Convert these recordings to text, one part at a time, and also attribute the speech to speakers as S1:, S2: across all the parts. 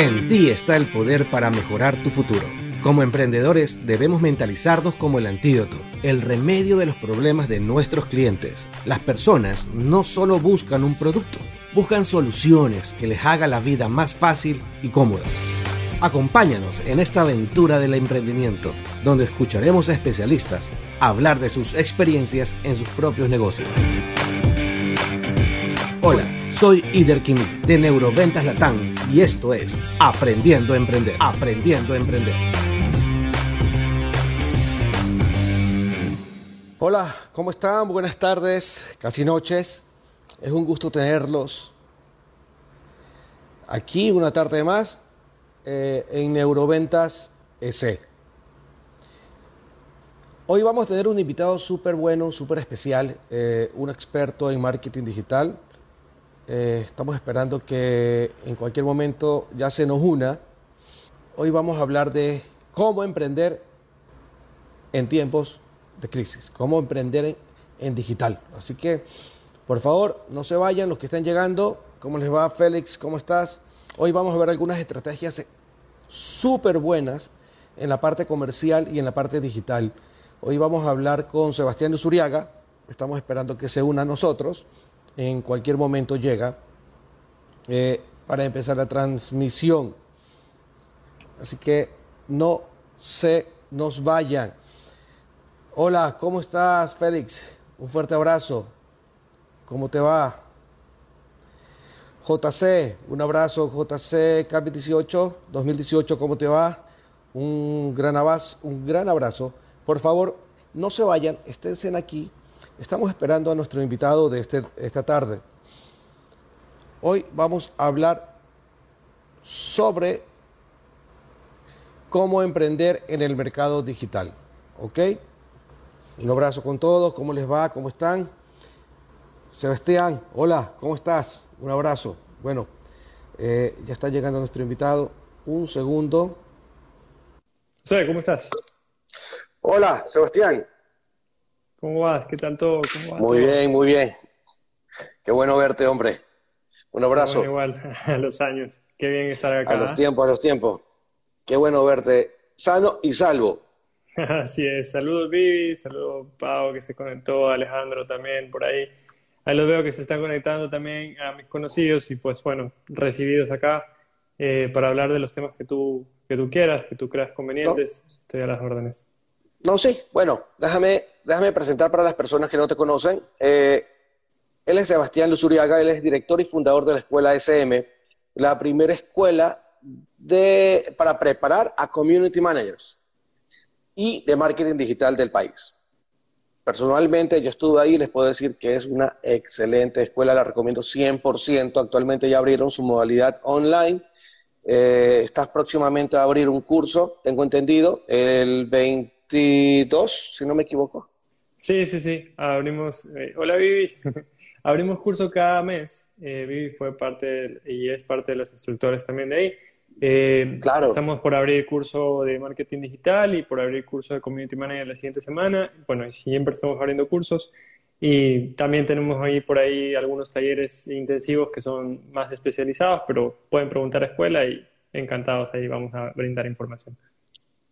S1: En ti está el poder para mejorar tu futuro. Como emprendedores debemos mentalizarnos como el antídoto, el remedio de los problemas de nuestros clientes. Las personas no solo buscan un producto, buscan soluciones que les haga la vida más fácil y cómoda. Acompáñanos en esta aventura del emprendimiento, donde escucharemos a especialistas hablar de sus experiencias en sus propios negocios. Hola, soy Ider Kimi de Neuroventas Latam y esto es Aprendiendo a Emprender. Aprendiendo a Emprender.
S2: Hola, ¿cómo están? Buenas tardes, casi noches. Es un gusto tenerlos aquí una tarde más eh, en Neuroventas EC. Hoy vamos a tener un invitado súper bueno, súper especial, eh, un experto en marketing digital. Eh, estamos esperando que en cualquier momento ya se nos una. Hoy vamos a hablar de cómo emprender en tiempos de crisis, cómo emprender en, digital. Así que, por favor, no se vayan los que están llegando. ¿Cómo les va, Félix? ¿Cómo estás? Hoy vamos a ver algunas estrategias súper buenas en la parte comercial y en la parte digital. Hoy vamos a hablar con Sebastián Usuriaga, estamos esperando que se una a nosotros, en cualquier momento llega, eh, para empezar la transmisión. Así que no se nos vayan. Hola, ¿cómo estás, Félix? Un fuerte abrazo. ¿Cómo te va? JC, un abrazo, JC Capi 18, 2018, ¿cómo te va? Un gran, abrazo, un gran abrazo. Por favor, no se vayan, esténse aquí. Estamos esperando a nuestro invitado de este, esta tarde. Hoy vamos a hablar sobre cómo emprender en el mercado digital. ¿Ok? Un abrazo con todos, ¿cómo les va? ¿Cómo están? Sebastián, hola, ¿cómo estás? Un abrazo. Bueno, eh, ya está llegando nuestro invitado. Un segundo.
S3: José, ¿cómo estás?
S2: Hola, Sebastián.
S3: ¿Cómo vas? ¿Qué tal todo?
S2: muy bien, muy bien. Qué bueno verte, hombre. Un abrazo.
S3: igual, a los años. Qué bien estar acá.
S2: A los tiempos, a los tiempos. Qué bueno verte sano y salvo.
S3: Así es. Saludos, Vivi. Saludos, Pau, que se conectó. Alejandro también por ahí. Ahí los veo que se están conectando también a mis conocidos y pues bueno, recibidos acá eh, para hablar de los temas que tú, que tú quieras, que tú creas convenientes. Estoy a las órdenes.
S2: No, sí. Bueno, déjame, déjame presentar para las personas que no te conocen. Eh, él es Sebastián Luzuriaga, él es director y fundador de la escuela SM, la primera escuela de, para preparar a community managers y de marketing digital del país. Personalmente, yo estuve ahí y les puedo decir que es una excelente escuela, la recomiendo 100%. Actualmente ya abrieron su modalidad online. Eh, estás próximamente a abrir un curso, tengo entendido, el 22, si no me equivoco.
S3: Sí, sí, sí. Abrimos. Eh, hola, Vivi. Abrimos curso cada mes. Eh, Vivi fue parte y es parte de los instructores también de ahí. Eh,
S2: claro.
S3: Estamos por abrir curso de marketing digital y por abrir curso de community manager la siguiente semana. Bueno, siempre estamos abriendo cursos y también tenemos ahí por ahí algunos talleres intensivos que son más especializados, pero pueden preguntar a escuela y encantados ahí vamos a brindar información.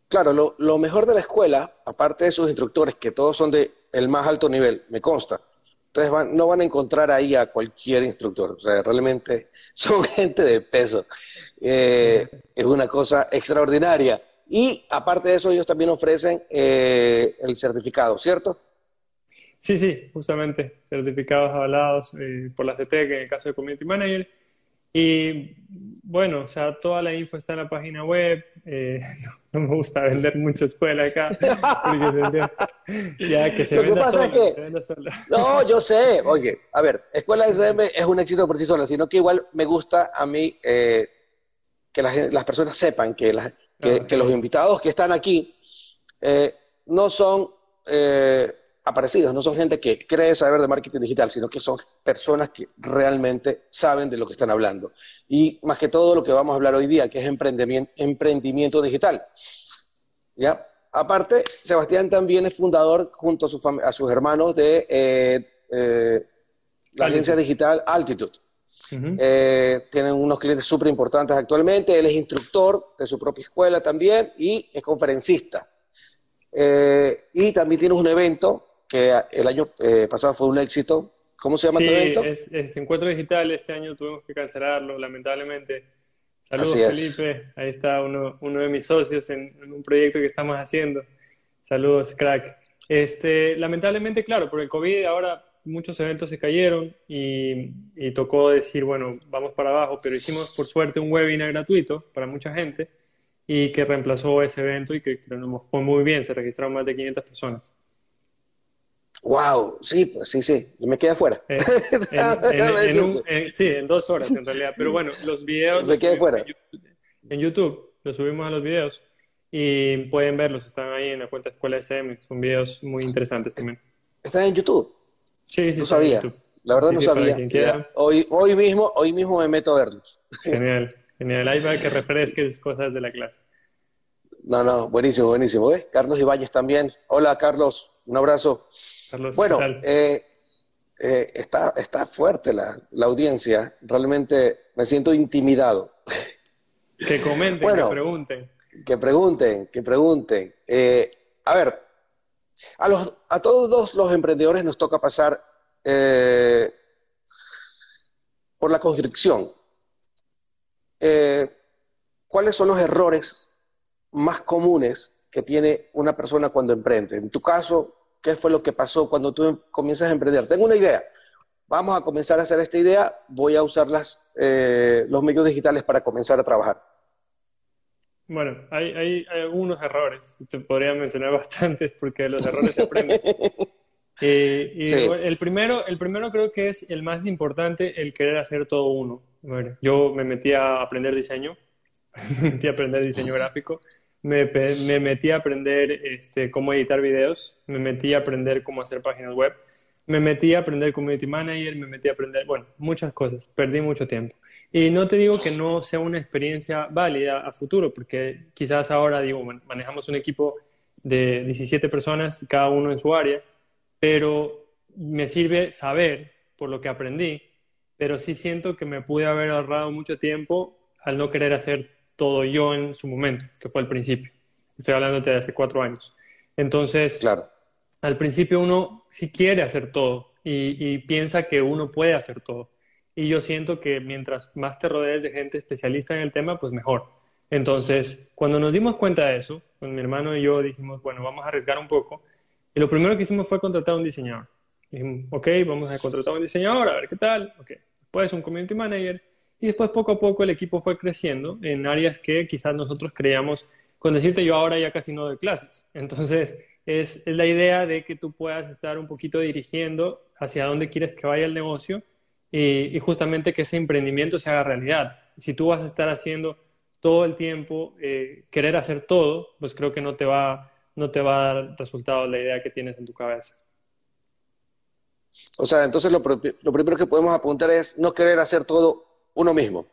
S2: Claro, lo, lo mejor de la escuela, aparte de sus instructores, que todos son de el más alto nivel, me consta, entonces no van a encontrar ahí a cualquier instructor, o sea, realmente son gente de peso. Eh, es una cosa extraordinaria. Y aparte de eso, ellos también ofrecen eh, el certificado, ¿cierto?
S3: Sí, sí, justamente, certificados avalados eh, por la CT, que en el caso de Community Manager. Y bueno, o sea, toda la info está en la página web. Eh, no, me gusta vender mucha escuela acá. ya que se, venda, sola,
S2: No, yo sé. Oye, a ver, Escuela SM es un éxito por sí sola, sino que igual me gusta a mí eh, que las, personas sepan que, que, los invitados que están aquí eh, no son aparecidos, no son gente que cree saber de marketing digital, sino que son personas que realmente saben de lo que están hablando. Y más que todo lo que vamos a hablar hoy día, que es emprendimiento, emprendimiento digital. ¿Ya? Aparte, Sebastián también es fundador junto a, sus hermanos de eh, eh, la agencia digital Altitude. Eh, tienen unos clientes súper importantes actualmente. Él es instructor de su propia escuela también y es conferencista. Eh, y también tiene un evento que el año eh, pasado fue un éxito. ¿Cómo se llama tu evento?
S3: Es, es Encuentro Digital. Este año tuvimos que cancelarlo, lamentablemente. Saludos, Felipe. Ahí está uno, uno de mis socios en, en, un proyecto que estamos haciendo. Saludos, crack. Este, lamentablemente, claro, por el COVID ahora muchos eventos se cayeron y, tocó decir, bueno, vamos para abajo, pero hicimos por suerte un webinar gratuito para mucha gente y que reemplazó ese evento y que, nos fue muy bien, se registraron más de 500 personas.
S2: Wow, sí, pues sí, sí, me quedé fuera.
S3: Eh, sí, en dos horas en realidad, pero bueno, los videos...
S2: Me quedé fuera.
S3: En YouTube, los subimos a los videos y pueden verlos, están ahí en la cuenta Escuela SM, son videos muy interesantes también.
S2: ¿Están en YouTube?
S3: Sí, sí.
S2: No sabía. La verdad no sabía. Hoy, hoy, mismo, hoy mismo me meto a verlos.
S3: Genial, genial. Ahí para que refresques cosas de la clase.
S2: No, no, buenísimo, buenísimo. ¿eh? Carlos Ibáñez también. Hola, Carlos. Un abrazo.
S3: Carlos,
S2: bueno, eh, eh, está, está fuerte la, la, audiencia. Realmente me siento intimidado.
S3: Que comenten, que pregunten.
S2: Que pregunten, que pregunten. Eh, a ver, a, los, a todos los emprendedores nos toca pasar por la construcción. Eh, ¿Cuáles son los errores más comunes que tiene una persona cuando emprende? En tu caso, ¿qué fue lo que pasó cuando tú comienzas a emprender? Tengo una idea. Vamos a comenzar a hacer esta idea. Voy a usar las, eh, los medios digitales para comenzar a trabajar.
S3: Bueno, hay, hay, algunos errores, te podría mencionar bastantes porque los errores se aprenden. Eh, y el, primero, el primero creo que es el más importante, el querer hacer todo uno. Bueno, yo me metí a aprender diseño, me metí a aprender diseño gráfico, me, me, metí a aprender este, cómo editar videos, me metí a aprender cómo hacer páginas web, me metí a aprender community manager, me metí a aprender, bueno, muchas cosas, perdí mucho tiempo. Y no te digo que no sea una experiencia válida a futuro, porque quizás ahora, digo, manejamos un equipo de 17 personas, cada uno en su área, pero me sirve saber por lo que aprendí, pero sí siento que me pude haber ahorrado mucho tiempo al no querer hacer todo yo en su momento, que fue al principio. Estoy hablando de hace cuatro años. Entonces,
S2: claro.
S3: al principio uno sí quiere hacer todo y piensa que uno puede hacer todo y yo siento que mientras más te rodees de gente especialista en el tema, pues mejor. Entonces, cuando nos dimos cuenta de eso, con mi hermano y yo dijimos, bueno, vamos a arriesgar un poco. Y lo primero que hicimos fue contratar a un diseñador. Dijimos, ok, vamos a contratar a un diseñador, a ver qué tal. Ok, después un community manager. Y después, poco a poco, el equipo fue creciendo en áreas que quizás nosotros creíamos, con decirte yo ahora ya casi no doy clases. Entonces, es, la idea de que tú puedas estar un poquito dirigiendo hacia dónde quieres que vaya el negocio y, justamente que ese emprendimiento se haga realidad. Si tú vas a estar haciendo todo el tiempo, eh, querer hacer todo, pues creo que no te, va, no te va a dar resultado la idea que tienes en tu cabeza.
S2: O sea, entonces lo, lo primero que podemos apuntar es no querer hacer todo uno mismo.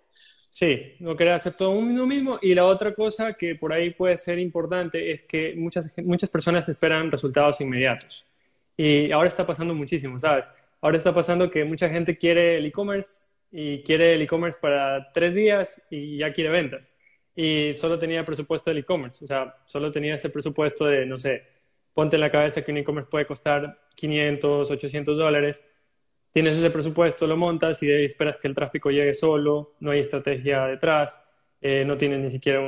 S3: Sí, no querer hacer todo uno mismo. Y la otra cosa que por ahí puede ser importante es que muchas, muchas personas esperan resultados inmediatos. Y ahora está pasando muchísimo, ¿sabes? Ahora está pasando que mucha gente quiere el e-commerce y quiere el e-commerce para tres días y ya quiere ventas. Y solo tenía presupuesto del e-commerce, o sea, solo tenía ese presupuesto de, no sé, ponte en la cabeza que un e-commerce puede costar 500, 800 dólares. Tienes ese presupuesto, lo montas y esperas que el tráfico llegue solo, no hay estrategia detrás, eh, no tienes ni siquiera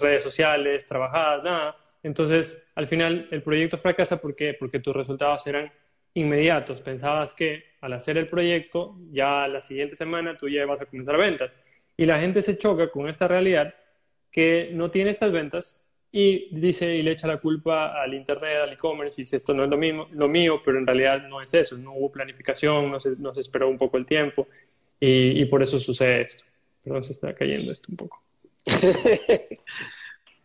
S3: redes sociales trabajadas, nada. Entonces, al final, el proyecto fracasa ¿por porque tus resultados eran inmediatos. Pensabas que al hacer el proyecto, ya la siguiente semana tú ya vas a comenzar ventas. Y la gente se choca con esta realidad que no tiene estas ventas y dice y le echa la culpa al internet, al e-commerce y dice esto no es lo, mismo, lo mío, pero en realidad no es eso, no hubo planificación, no se, no se esperó un poco el tiempo y, y por eso sucede esto. Perdón, se está cayendo esto un poco.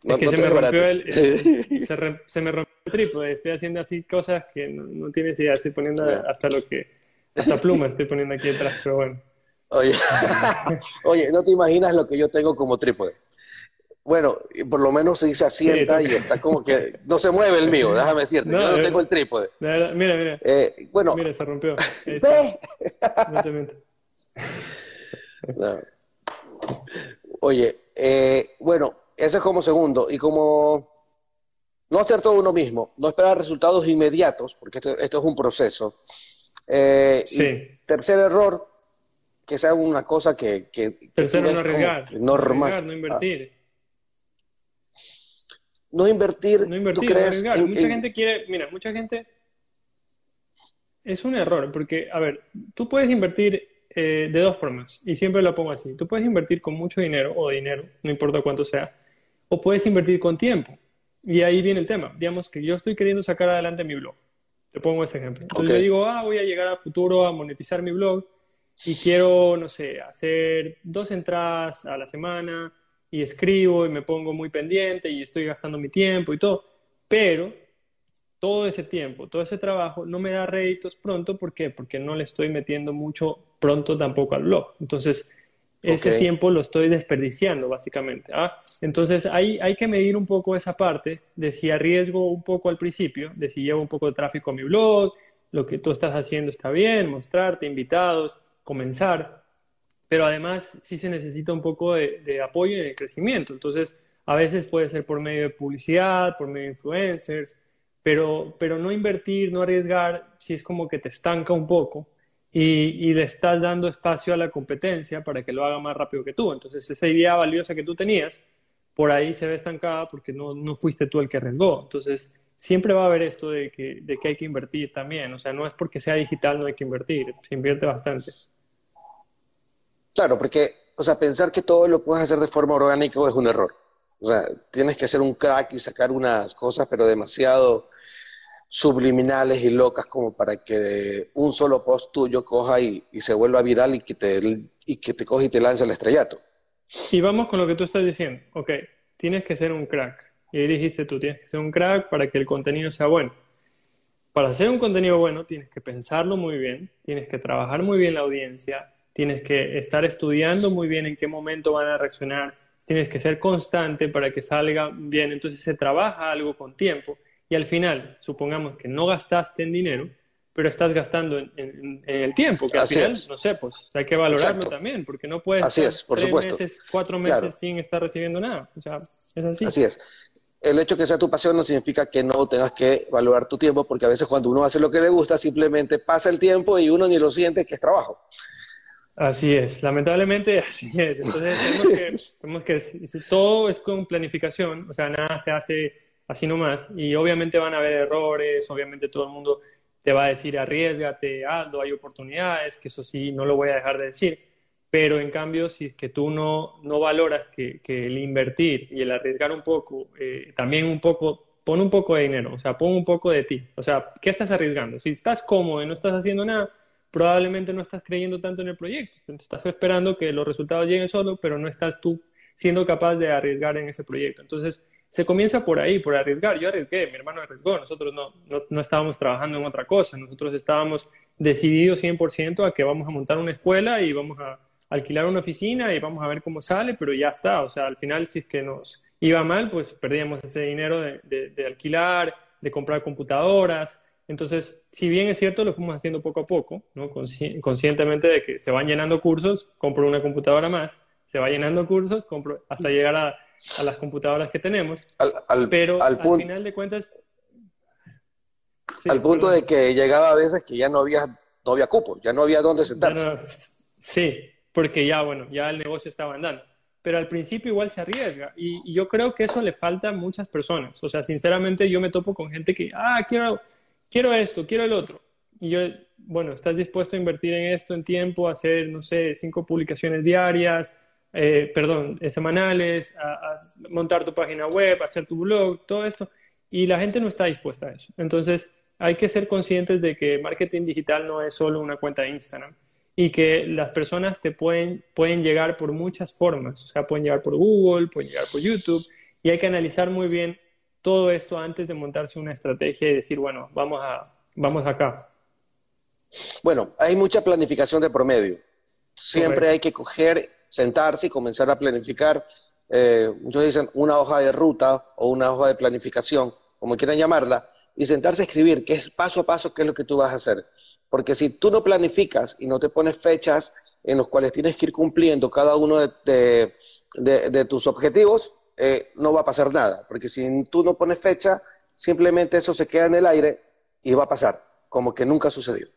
S3: es que se, me rompió el, se, me rompió el trípode. Estoy haciendo así cosas que no, tienes idea. Estoy poniendo hasta lo que. Hasta pluma estoy poniendo aquí atrás, pero bueno.
S2: Oye, oye, no te imaginas lo que yo tengo como trípode. Bueno, por lo menos se asienta y está como que no se mueve el mío, déjame decirte. yo no tengo el trípode.
S3: Mira, mira.
S2: Eh, bueno,
S3: mira, se rompió.
S2: Oye, eh, bueno, ese es como segundo. Y como no hacer todo uno mismo, no esperar resultados inmediatos, porque esto, es un proceso. Eh, sí. tercer error, que sea una cosa que... que,
S3: Tercero, no arriesgar.
S2: Normal.
S3: no invertir.
S2: No invertir.
S3: No invertir, no arriesgar. mucha gente quiere, mira, mucha gente... Es un error, porque, a ver, tú puedes invertir eh, de dos formas, y siempre lo pongo así. Tú puedes invertir con mucho dinero o dinero, no importa cuánto sea, o puedes invertir con tiempo. Y ahí viene el tema. Digamos que yo estoy queriendo sacar adelante mi blog. Te pongo ese ejemplo. Entonces yo digo, ah, voy a llegar a futuro a monetizar mi blog y quiero, no sé, hacer dos entradas a la semana y escribo y me pongo muy pendiente y estoy gastando mi tiempo y todo. Pero todo ese tiempo, todo ese trabajo no me da réditos pronto. ¿Por qué? Porque no le estoy metiendo mucho pronto tampoco al blog. Entonces, ese tiempo lo estoy desperdiciando, básicamente. ¿ah? Entonces, hay, hay que medir un poco esa parte de si arriesgo un poco al principio, de si llevo un poco de tráfico a mi blog, lo que tú estás haciendo está bien, mostrarte, invitados, comenzar. Pero además, sí se necesita un poco de, de apoyo en el crecimiento. Entonces, a veces puede ser por medio de publicidad, por medio de influencers, pero, pero no invertir, no arriesgar, si es como que te estanca un poco y, le estás dando espacio a la competencia para que lo haga más rápido que tú. Entonces, esa idea valiosa que tú tenías, por ahí se ve estancada porque no, no fuiste tú el que arriesgó. Entonces, siempre va a haber esto de que, de que hay que invertir también. O sea, no es porque sea digital no hay que invertir, se invierte bastante.
S2: Claro, porque, o sea, pensar que todo lo puedes hacer de forma orgánica es un error. O sea, tienes que ser un crack y sacar unas cosas, pero demasiado subliminales y locas como para que un solo post tuyo coja y, se vuelva viral y que, te, y que te coja y te lance al estrellato.
S3: Y vamos con lo que tú estás diciendo. Ok, tienes que ser un crack. Y ahí dijiste tú, tienes que ser un crack para que el contenido sea bueno. Para hacer un contenido bueno tienes que pensarlo muy bien, tienes que trabajar muy bien la audiencia, tienes que estar estudiando muy bien en qué momento van a reaccionar, tienes que ser constante para que salga bien. Entonces se trabaja algo con tiempo y al final, supongamos que no gastaste en dinero, pero estás gastando en, el tiempo, que al final, no sé, pues hay que valorarlo también, porque no puedes
S2: así es, por tres
S3: meses, cuatro meses sin estar recibiendo nada. O sea, es así.
S2: Así es. El hecho que sea tu pasión no significa que no tengas que valorar tu tiempo, porque a veces cuando uno hace lo que le gusta, simplemente pasa el tiempo y uno ni lo siente que es trabajo.
S3: Así es, lamentablemente así es. Entonces tenemos que, tenemos que todo es con planificación, o sea, nada se hace así nomás. Y obviamente van a haber errores, obviamente todo el mundo te va a decir arriesgate, hazlo, hay oportunidades, que eso sí, no lo voy a dejar de decir. Pero en cambio, si es que tú no, no valoras que, que el invertir y el arriesgar un poco, eh, también un poco, pon un poco de dinero, o sea, pon un poco de ti. O sea, ¿qué estás arriesgando? Si estás cómodo y no estás haciendo nada, probablemente no estás creyendo tanto en el proyecto. estás esperando que los resultados lleguen solo, pero no estás tú siendo capaz de arriesgar en ese proyecto. Entonces, se comienza por ahí, por arriesgar. Yo arriesgué, mi hermano arriesgó, nosotros no, no, estábamos trabajando en otra cosa, nosotros estábamos decididos 100% a que vamos a montar una escuela y vamos a alquilar una oficina y vamos a ver cómo sale, pero ya está, o sea, al final si es que nos iba mal, pues perdíamos ese dinero de, de, alquilar, de comprar computadoras. Entonces, si bien es cierto, lo fuimos haciendo poco a poco, ¿no? conscientemente de que se van llenando cursos, compro una computadora más, se va llenando cursos, compro hasta llegar a a las computadoras que tenemos. Al, pero al, final de cuentas...
S2: al punto de que llegaba a veces que ya no había, no había cupo, ya no había dónde sentarse.
S3: sí, porque ya, bueno, ya el negocio estaba andando. Pero al principio igual se arriesga. Y, yo creo que eso le falta a muchas personas. O sea, sinceramente yo me topo con gente que, ah, quiero, quiero esto, quiero el otro. Y yo, bueno, ¿estás dispuesto a invertir en esto en tiempo, hacer, no sé, cinco publicaciones diarias, eh, perdón, eh, semanales, a, montar tu página web, hacer tu blog, todo esto, y la gente no está dispuesta a eso. Entonces, hay que ser conscientes de que marketing digital no es solo una cuenta de Instagram y que las personas te pueden, pueden llegar por muchas formas, o sea, pueden llegar por Google, pueden llegar por YouTube, y hay que analizar muy bien todo esto antes de montarse una estrategia y decir, bueno, vamos, a, vamos acá.
S2: Bueno, hay mucha planificación de promedio. Siempre hay que coger sentarse y comenzar a planificar, eh, muchos dicen una hoja de ruta o una hoja de planificación, como quieran llamarla, y sentarse a escribir qué es paso a paso qué es lo que tú vas a hacer. Porque si tú no planificas y no te pones fechas en los cuales tienes que ir cumpliendo cada uno de, de, tus objetivos, eh, no va a pasar nada, porque si tú no pones fecha, simplemente eso se queda en el aire y va a pasar, como que nunca sucedió.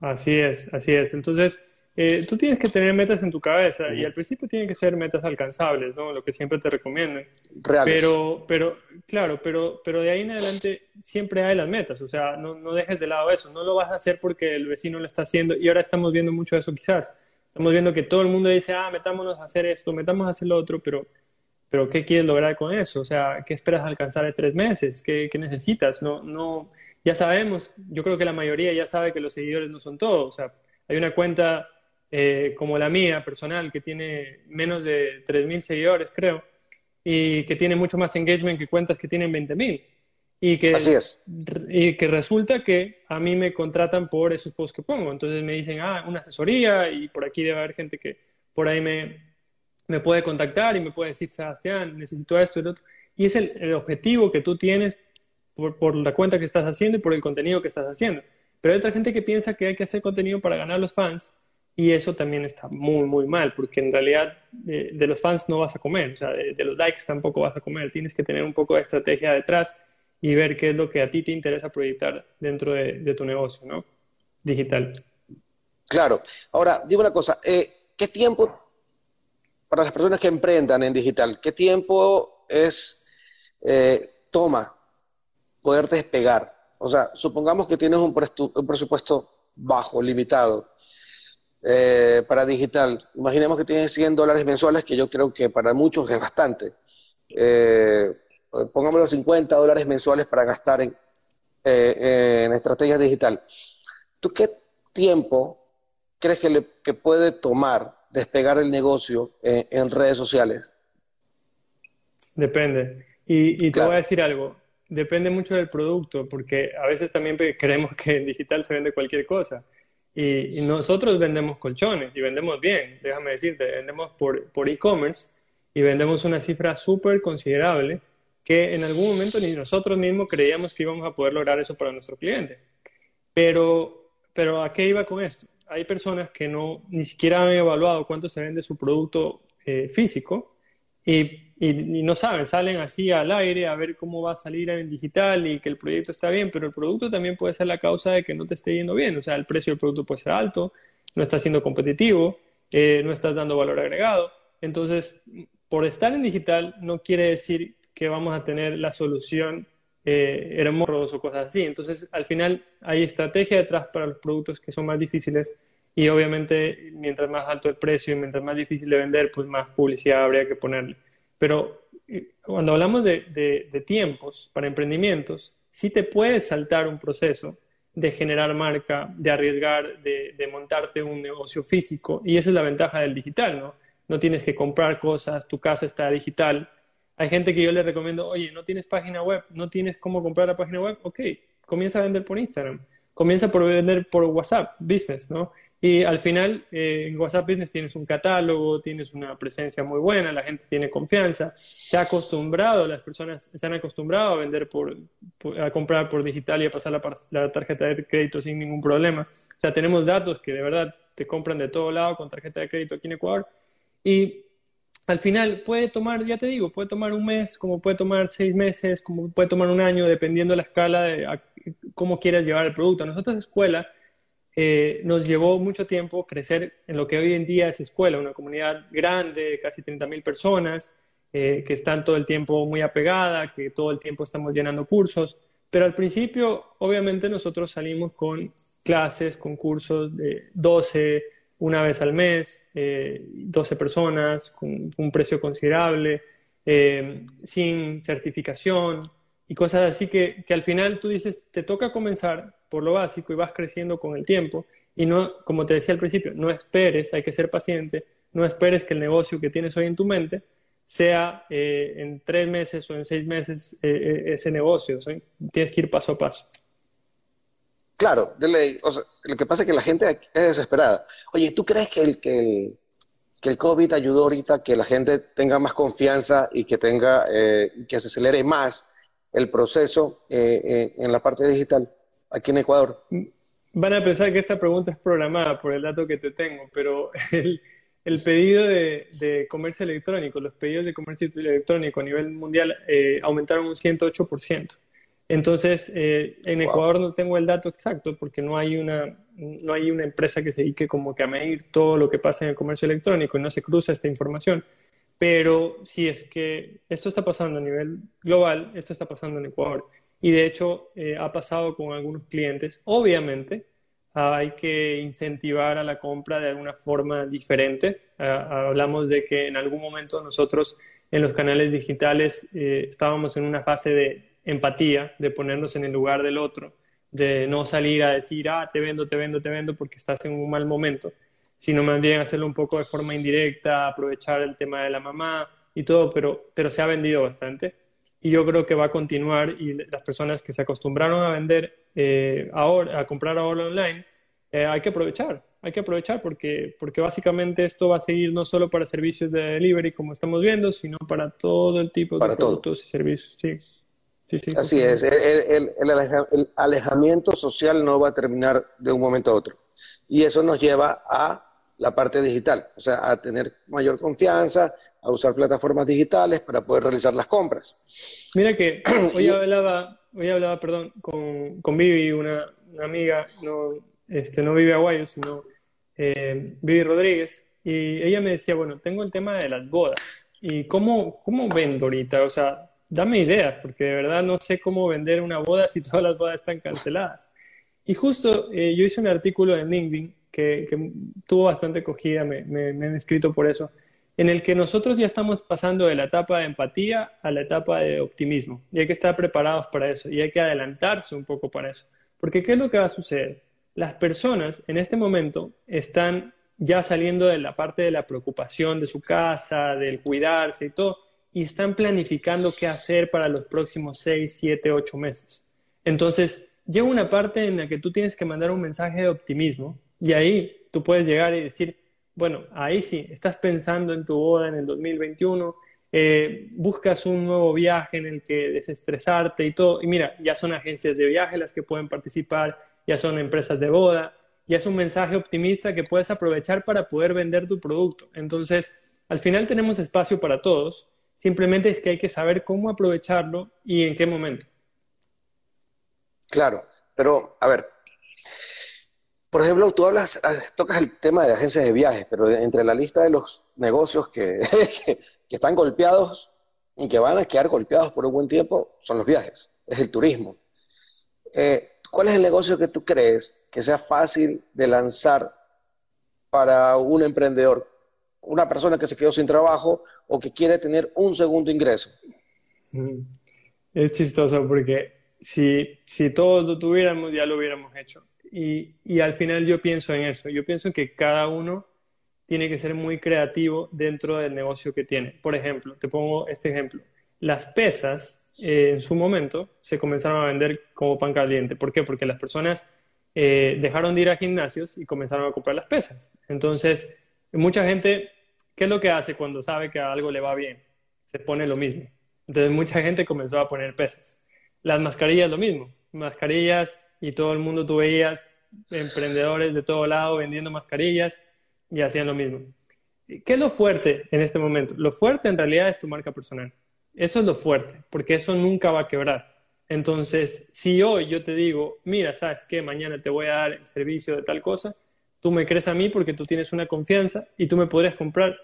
S3: Así es, así es. Entonces, eh, tú tienes que tener metas en tu cabeza y al principio tienen que ser metas alcanzables, ¿no? Lo que siempre te recomiendan.
S2: Reales.
S3: Pero, pero, claro, pero, pero de ahí en adelante siempre hay las metas, o sea, no, no dejes de lado eso, no lo vas a hacer porque el vecino lo está haciendo y ahora estamos viendo mucho eso quizás. Estamos viendo que todo el mundo dice, ah, metámonos a hacer esto, metámonos a hacer lo otro, pero, pero ¿qué quieres lograr con eso? O sea, ¿qué esperas alcanzar en tres meses? ¿Qué, qué necesitas? No, no, ya sabemos, yo creo que la mayoría ya sabe que los seguidores no son todos, o sea, hay una cuenta eh, como la mía personal, que tiene menos de 3.000 seguidores, creo, y que tiene mucho más engagement que cuentas que tienen 20.000. Y que,
S2: Así es.
S3: Y que resulta que a mí me contratan por esos posts que pongo. Entonces me dicen, ah, una asesoría y por aquí debe haber gente que por ahí me, me puede contactar y me puede decir, Sebastián, necesito esto y lo otro. Y es el, el objetivo que tú tienes por, por, la cuenta que estás haciendo y por el contenido que estás haciendo. Pero hay otra gente que piensa que hay que hacer contenido para ganar los fans y eso también está muy, muy mal, porque en realidad eh, de los fans no vas a comer, o sea, de, los likes tampoco vas a comer. Tienes que tener un poco de estrategia detrás y ver qué es lo que a ti te interesa proyectar dentro de, tu negocio, ¿no? Digital.
S2: Claro. Ahora, digo una cosa, eh, ¿qué tiempo, para las personas que emprendan en digital, qué tiempo es, eh, toma poder despegar? O sea, supongamos que tienes un presupuesto bajo, limitado eh, para digital. Imaginemos que tienes 100 dólares mensuales, que yo creo que para muchos es bastante. Eh, pongámoslo 50 dólares mensuales para gastar en, eh, en estrategia digital. ¿Tú qué tiempo crees que, le, que puede tomar despegar el negocio en, redes sociales?
S3: Depende. Y, te voy a decir algo. Depende mucho del producto, porque a veces también creemos que en digital se vende cualquier cosa. Y, nosotros vendemos colchones y vendemos bien, déjame decirte, vendemos por, por e-commerce y vendemos una cifra súper considerable que en algún momento ni nosotros mismos creíamos que íbamos a poder lograr eso para nuestro cliente. Pero, pero ¿a qué iba con esto? Hay personas que no, ni siquiera han evaluado cuánto se vende su producto eh, físico y no saben, salen así al aire a ver cómo va a salir en digital y que el proyecto está bien, pero el producto también puede ser la causa de que no te esté yendo bien, o sea, el precio del producto puede ser alto, no está siendo competitivo, eh, no estás dando valor agregado. Entonces, por estar en digital no quiere decir que vamos a tener la solución eh, hermosos o cosas así. Entonces, al final hay estrategia detrás para los productos que son más difíciles y obviamente mientras más alto el precio y mientras más difícil de vender, pues más publicidad habría que ponerle. Pero eh, cuando hablamos de, tiempos para emprendimientos, sí te puedes saltar un proceso de generar marca, de arriesgar, de, montarte un negocio físico. Y esa es la ventaja del digital, ¿no? No tienes que comprar cosas, tu casa está digital. Hay gente que yo le recomiendo, oye, no tienes página web, no tienes cómo comprar la página web, ok, comienza a vender por Instagram, comienza por vender por WhatsApp, business, ¿no? Y al final, eh, en WhatsApp Business tienes un catálogo, tienes una presencia muy buena, la gente tiene confianza, se ha acostumbrado, las personas se han acostumbrado a vender por, a comprar por digital y a pasar la, la, tarjeta de crédito sin ningún problema. O sea, tenemos datos que de verdad te compran de todo lado con tarjeta de crédito aquí en Ecuador. Y al final puede tomar, ya te digo, puede tomar un mes, como puede tomar seis meses, como puede tomar un año, dependiendo de la escala de cómo quieras llevar el producto. Nosotros, escuela, eh, nos llevó mucho tiempo crecer en lo que hoy en día es escuela, una comunidad grande, casi 30.000 personas, eh, que están todo el tiempo muy apegada, que todo el tiempo estamos llenando cursos, pero al principio obviamente nosotros salimos con clases, con cursos de 12 una vez al mes, 12 eh, personas, con un precio considerable, sin certificación y cosas así que, que al final tú dices, te toca comenzar por lo básico y vas creciendo con el tiempo. Y no, como te decía al principio, no esperes, hay que ser paciente, no esperes que el negocio que tienes hoy en tu mente sea eh, en tres meses o en seis meses eh, eh, ese negocio. Tienes que ir paso a paso.
S2: Claro, de ley. lo que pasa es que la gente es desesperada. Oye, ¿tú crees que el, que el, que el COVID ayudó ahorita a que la gente tenga más confianza y que tenga que se acelere más el proceso en la parte digital? aquí en Ecuador?
S3: van a pensar que esta pregunta es programada por el dato que te tengo, pero el, el pedido de, de, comercio electrónico, los pedidos de comercio electrónico a nivel mundial eh, aumentaron un 108%. Entonces, eh, en Ecuador no tengo el dato exacto porque no hay, una, no hay una empresa que se dedique como que a medir todo lo que pasa en el comercio electrónico y no se cruza esta información. Pero si es que esto está pasando a nivel global, esto está pasando en Ecuador. Y de hecho eh, ha pasado con algunos clientes. Obviamente hay que incentivar a la compra de alguna forma diferente. Ah, hablamos de que en algún momento nosotros en los canales digitales eh, estábamos en una fase de empatía, de ponernos en el lugar del otro, de no salir a decir, ah, te vendo, te vendo, te vendo porque estás en un mal momento, sino más bien hacerlo un poco de forma indirecta, aprovechar el tema de la mamá y todo, pero, pero se ha vendido bastante y yo creo que va a continuar y las personas que se acostumbraron a vender eh, ahora, a comprar ahora online, eh, hay que aprovechar, hay que aprovechar porque, porque básicamente esto va a seguir no solo para servicios de delivery como estamos viendo, sino para todo el tipo de productos y servicios. Sí.
S2: Sí, sí, Así es, el, el, alejamiento social no va a terminar de un momento a otro. Y eso nos lleva a la parte digital, o sea, a tener mayor confianza, a usar plataformas digitales para poder realizar las compras.
S3: Mira que hoy hablaba, hoy hablaba, perdón, con, con Vivi, una, amiga, no, este, no Vivi Aguayo, sino eh, Vivi Rodríguez, y ella me decía, bueno, tengo el tema de las bodas, y cómo, cómo vendo ahorita, o sea, dame ideas, porque de verdad no sé cómo vender una boda si todas las bodas están canceladas. Y justo eh, yo hice un artículo en LinkedIn que, que tuvo bastante acogida, me, me, me han escrito por eso, en el que nosotros ya estamos pasando de la etapa de empatía a la etapa de optimismo. Y hay que estar preparados para eso y hay que adelantarse un poco para eso. Porque ¿qué es lo que va a suceder? Las personas en este momento están ya saliendo de la parte de la preocupación de su casa, del cuidarse y todo, y están planificando qué hacer para los próximos 6, 7, 8 meses. Entonces, llega una parte en la que tú tienes que mandar un mensaje de optimismo y ahí tú puedes llegar y decir, bueno, ahí sí, estás pensando en tu boda en el 2021, eh, buscas un nuevo viaje en el que desestresarte y todo, y mira, ya son agencias de viaje las que pueden participar, ya son empresas de boda, ya es un mensaje optimista que puedes aprovechar para poder vender tu producto. Entonces, al final tenemos espacio para todos, simplemente es que hay que saber cómo aprovecharlo y en qué momento.
S2: Claro, pero a ver, por ejemplo, tú hablas, ah, tocas el tema de agencias de viajes, pero entre la lista de los negocios que, están golpeados y que van a quedar golpeados por un buen tiempo son los viajes, es el turismo. Eh, ¿Cuál es el negocio que tú crees que sea fácil de lanzar para un emprendedor, una persona que se quedó sin trabajo o que quiere tener un segundo ingreso?
S3: Mm. Es chistoso porque si, si todos lo tuviéramos, ya lo hubiéramos hecho. Y, y, al final yo pienso en eso. Yo pienso que cada uno tiene que ser muy creativo dentro del negocio que tiene. Por ejemplo, te pongo este ejemplo. Las pesas eh, en su momento se comenzaron a vender como pan caliente. ¿Por qué? Porque las personas eh, dejaron de ir a gimnasios y comenzaron a comprar las pesas. Entonces, mucha gente, ¿qué es lo que hace cuando sabe que a algo le va bien? Se pone lo mismo. Entonces, mucha gente comenzó a poner pesas. Las mascarillas, lo mismo. Mascarillas, y todo el mundo tú veías emprendedores de todo lado vendiendo mascarillas y hacían lo mismo. ¿Qué es lo fuerte en este momento? Lo fuerte en realidad es tu marca personal. Eso es lo fuerte, porque eso nunca va a quebrar. Entonces, si hoy yo te digo, mira, sabes que mañana te voy a dar el servicio de tal cosa, tú me crees a mí porque tú tienes una confianza y tú me podrías comprar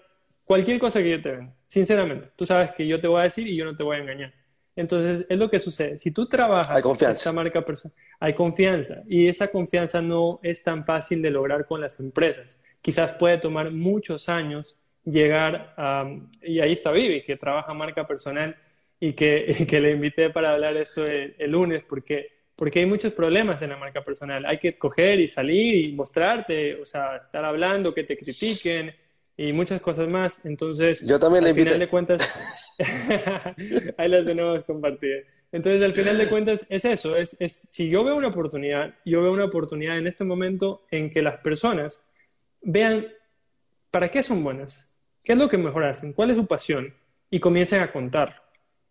S3: cualquier cosa que yo te venda. Sinceramente, tú sabes que yo te voy a decir y yo no te voy a engañar. Entonces, es lo que sucede. Si tú trabajas
S2: con
S3: esa marca personal, hay confianza. Y esa confianza no es tan fácil de lograr con las empresas. Quizás puede tomar muchos años llegar a... Y ahí está Vivi, que trabaja marca personal y que, que le invité para hablar esto el, el, lunes, porque, porque hay muchos problemas en la marca personal. Hay que coger y salir y mostrarte, o sea, estar hablando, que te critiquen y muchas cosas más. Entonces,
S2: yo también
S3: al
S2: final
S3: de cuentas, ahí las tenemos compartidas. Entonces, al final de cuentas, es eso. Es, es, si yo veo una oportunidad, yo veo una oportunidad en este momento en que las personas vean para qué son buenas, qué es lo que mejor hacen, cuál es su pasión, y comiencen a contarlo.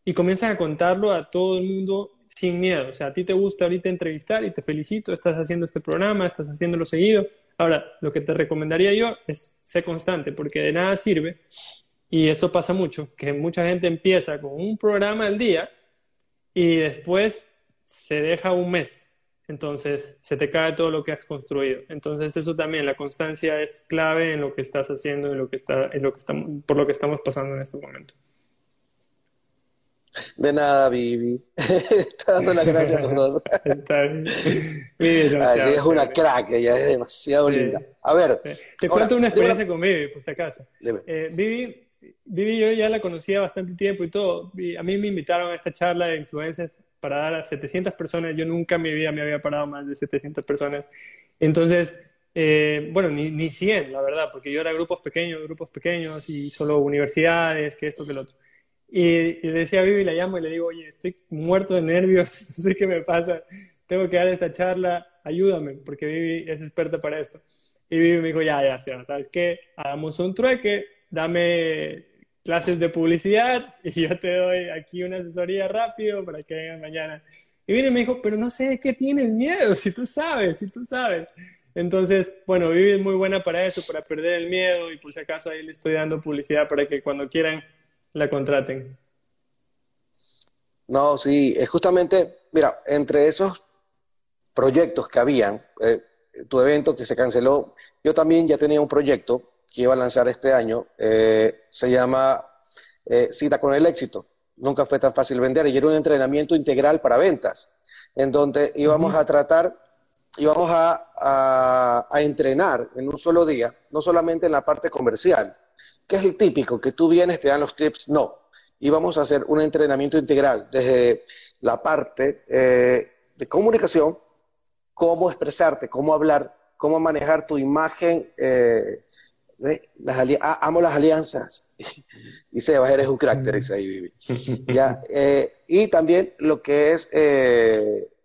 S3: Y comiencen a contarlo a todo el mundo sin miedo. O sea, a ti te gusta ahorita entrevistar y te felicito, estás haciendo este programa, estás haciéndolo seguido. Ahora, lo que te recomendaría yo es ser constante, porque de nada sirve, y eso pasa mucho, que mucha gente empieza con un programa al día y después se deja un mes. Entonces se te cae todo lo que has construido. Entonces eso también, la constancia es clave en lo que estás haciendo, en lo que está, en lo que estamos, por lo que estamos pasando en este momento.
S2: De nada, Vivi. Está dando las gracias a los dos. Vivi, es una crack, ella es demasiado linda. A ver.
S3: Te cuento una experiencia con Vivi, por si acaso. Eh, Vivi, Vivi, yo ya la conocía bastante tiempo y todo. A mí me invitaron a esta charla de influencers para dar a 700 personas. Yo nunca en mi vida me había parado más de 700 personas. Entonces, eh, bueno, ni, ni 100, la verdad, porque yo era grupos pequeños, grupos pequeños y solo universidades, que esto, que lo otro. Y, le decía a Vivi, la llamo y le digo, oye, estoy muerto de nervios, no sé qué me pasa, tengo que dar esta charla, ayúdame, porque Vivi es experta para esto. Y Vivi me dijo, ya, ya, ¿sabes qué? Hagamos un trueque, dame clases de publicidad y yo te doy aquí una asesoría rápido para que vengan mañana. Y Vivi me dijo, pero no sé de qué tienes miedo, si tú sabes, si tú sabes. Entonces, bueno, Vivi es muy buena para eso, para perder el miedo y por si acaso ahí le estoy dando publicidad para que cuando quieran la contraten.
S2: No, sí, es justamente, mira, entre esos proyectos que habían, eh, tu evento que se canceló, yo también ya tenía un proyecto que iba a lanzar este año, eh, se llama eh, Cita con el éxito. Nunca fue tan fácil vender y era un entrenamiento integral para ventas, en donde íbamos a tratar, íbamos a, a entrenar en un solo día, no solamente en la parte comercial, ¿Qué es el típico? Que tú vienes, te dan los tips. No. Y vamos a hacer un entrenamiento integral desde la parte eh, de comunicación, cómo expresarte, cómo hablar, cómo manejar tu imagen. Eh, las ah, amo las alianzas. y Sebas, eres un crack, dice ahí, Vivi. ¿Ya? Eh, y también lo que es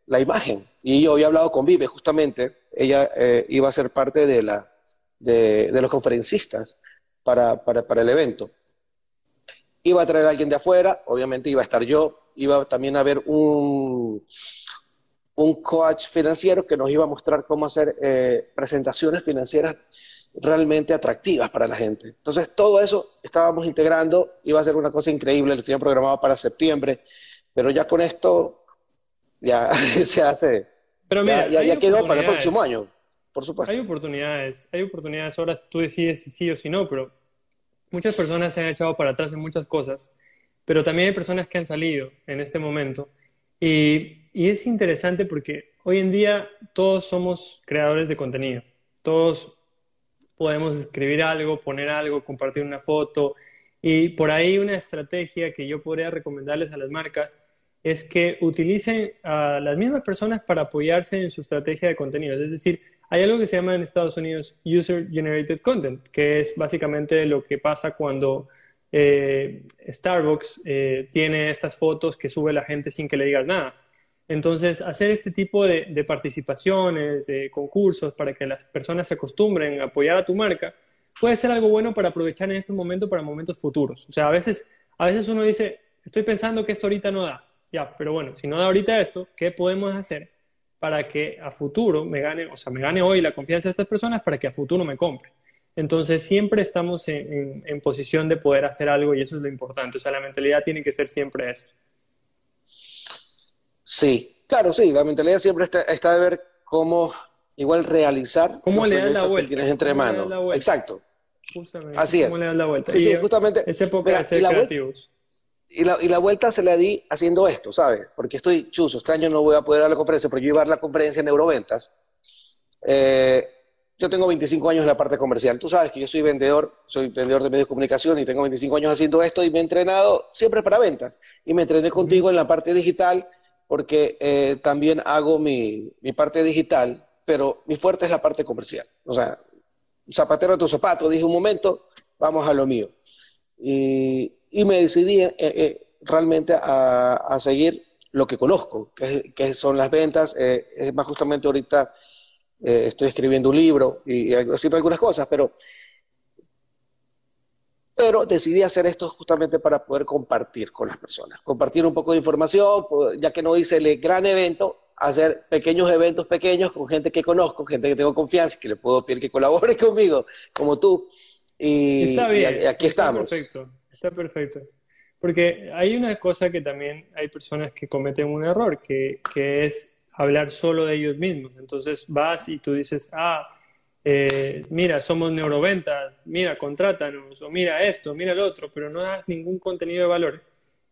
S2: la imagen. Y yo había hablado con Vivi, justamente. Ella iba a ser parte de, la, de, de los conferencistas para, para, para el evento. Iba a traer a alguien de afuera, obviamente iba a estar yo, iba también a haber un, un coach financiero que nos iba a mostrar cómo hacer eh, presentaciones financieras realmente atractivas para la gente. Entonces, todo eso estábamos integrando, iba a ser una cosa increíble, lo tenía programado para septiembre, pero ya con esto ya se hace.
S3: Pero mira,
S2: ya, ya quedó para el próximo año por supuesto.
S3: Hay oportunidades, hay oportunidades, ahora tú decides si sí o si no, pero muchas personas se han echado para atrás en muchas cosas, pero también hay personas que han salido en este momento. Y, y es interesante porque hoy en día todos somos creadores de contenido, todos podemos escribir algo, poner algo, compartir una foto, y por ahí una estrategia que yo podría recomendarles a las marcas es que utilicen a las mismas personas para apoyarse en su estrategia de contenido. Es decir, hay algo que se llama en Estados Unidos User Generated Content, que es básicamente lo que pasa cuando eh, Starbucks eh, tiene estas fotos que sube la gente sin que le digas nada. Entonces, hacer este tipo de, participaciones, de concursos, para que las personas se acostumbren a apoyar a tu marca, puede ser algo bueno para aprovechar en este momento para momentos futuros. O sea, a veces, a veces uno dice, estoy pensando que esto ahorita no da. Ya, pero bueno, si no da ahorita esto, ¿qué podemos hacer para que a futuro me gane, o sea, me gane hoy la confianza de estas personas para que a futuro me compre. Entonces, siempre estamos en, posición de poder hacer algo y eso es lo importante. O sea, la mentalidad tiene que ser siempre esa.
S2: Sí, claro, sí, la mentalidad siempre está, de ver cómo igual realizar
S3: ¿Cómo le das la vuelta?
S2: que tienes entre manos. Exacto.
S3: Justamente.
S2: Así
S3: ¿Cómo le das la vuelta?
S2: Sí, justamente.
S3: Es época de ser creativos
S2: y la, y la vuelta se la di haciendo esto, ¿sabes? Porque estoy chuzo, este año no voy a poder dar la conferencia, pero yo iba a dar la conferencia en Euroventas. Eh, yo tengo 25 años en la parte comercial. Tú sabes que yo soy vendedor, soy vendedor de medios de comunicación y tengo 25 años haciendo esto y me he entrenado siempre para ventas. Y me entrené contigo en la parte digital porque eh, también hago mi, mi parte digital, pero mi fuerte es la parte comercial. O sea, zapatero a tu zapato, dije un momento, vamos a lo mío. Y, y me decidí eh, eh, realmente a, seguir lo que conozco, que, son las ventas. Eh, es más, justamente ahorita estoy escribiendo un libro y, haciendo algunas cosas, pero pero decidí hacer esto justamente para poder compartir con las personas, compartir un poco de información, ya que no hice el gran evento, hacer pequeños eventos pequeños con gente que conozco, gente que tengo confianza, que le puedo pedir que colabore conmigo, como tú. Y,
S3: está bien,
S2: aquí
S3: está
S2: estamos.
S3: Perfecto, está perfecto. Porque hay una cosa que también hay personas que cometen un error, que, que es hablar solo de ellos mismos. Entonces vas y tú dices, ah, eh, mira, somos neuroventas, mira, contrátanos, o mira esto, mira el otro, pero no das ningún contenido de valor.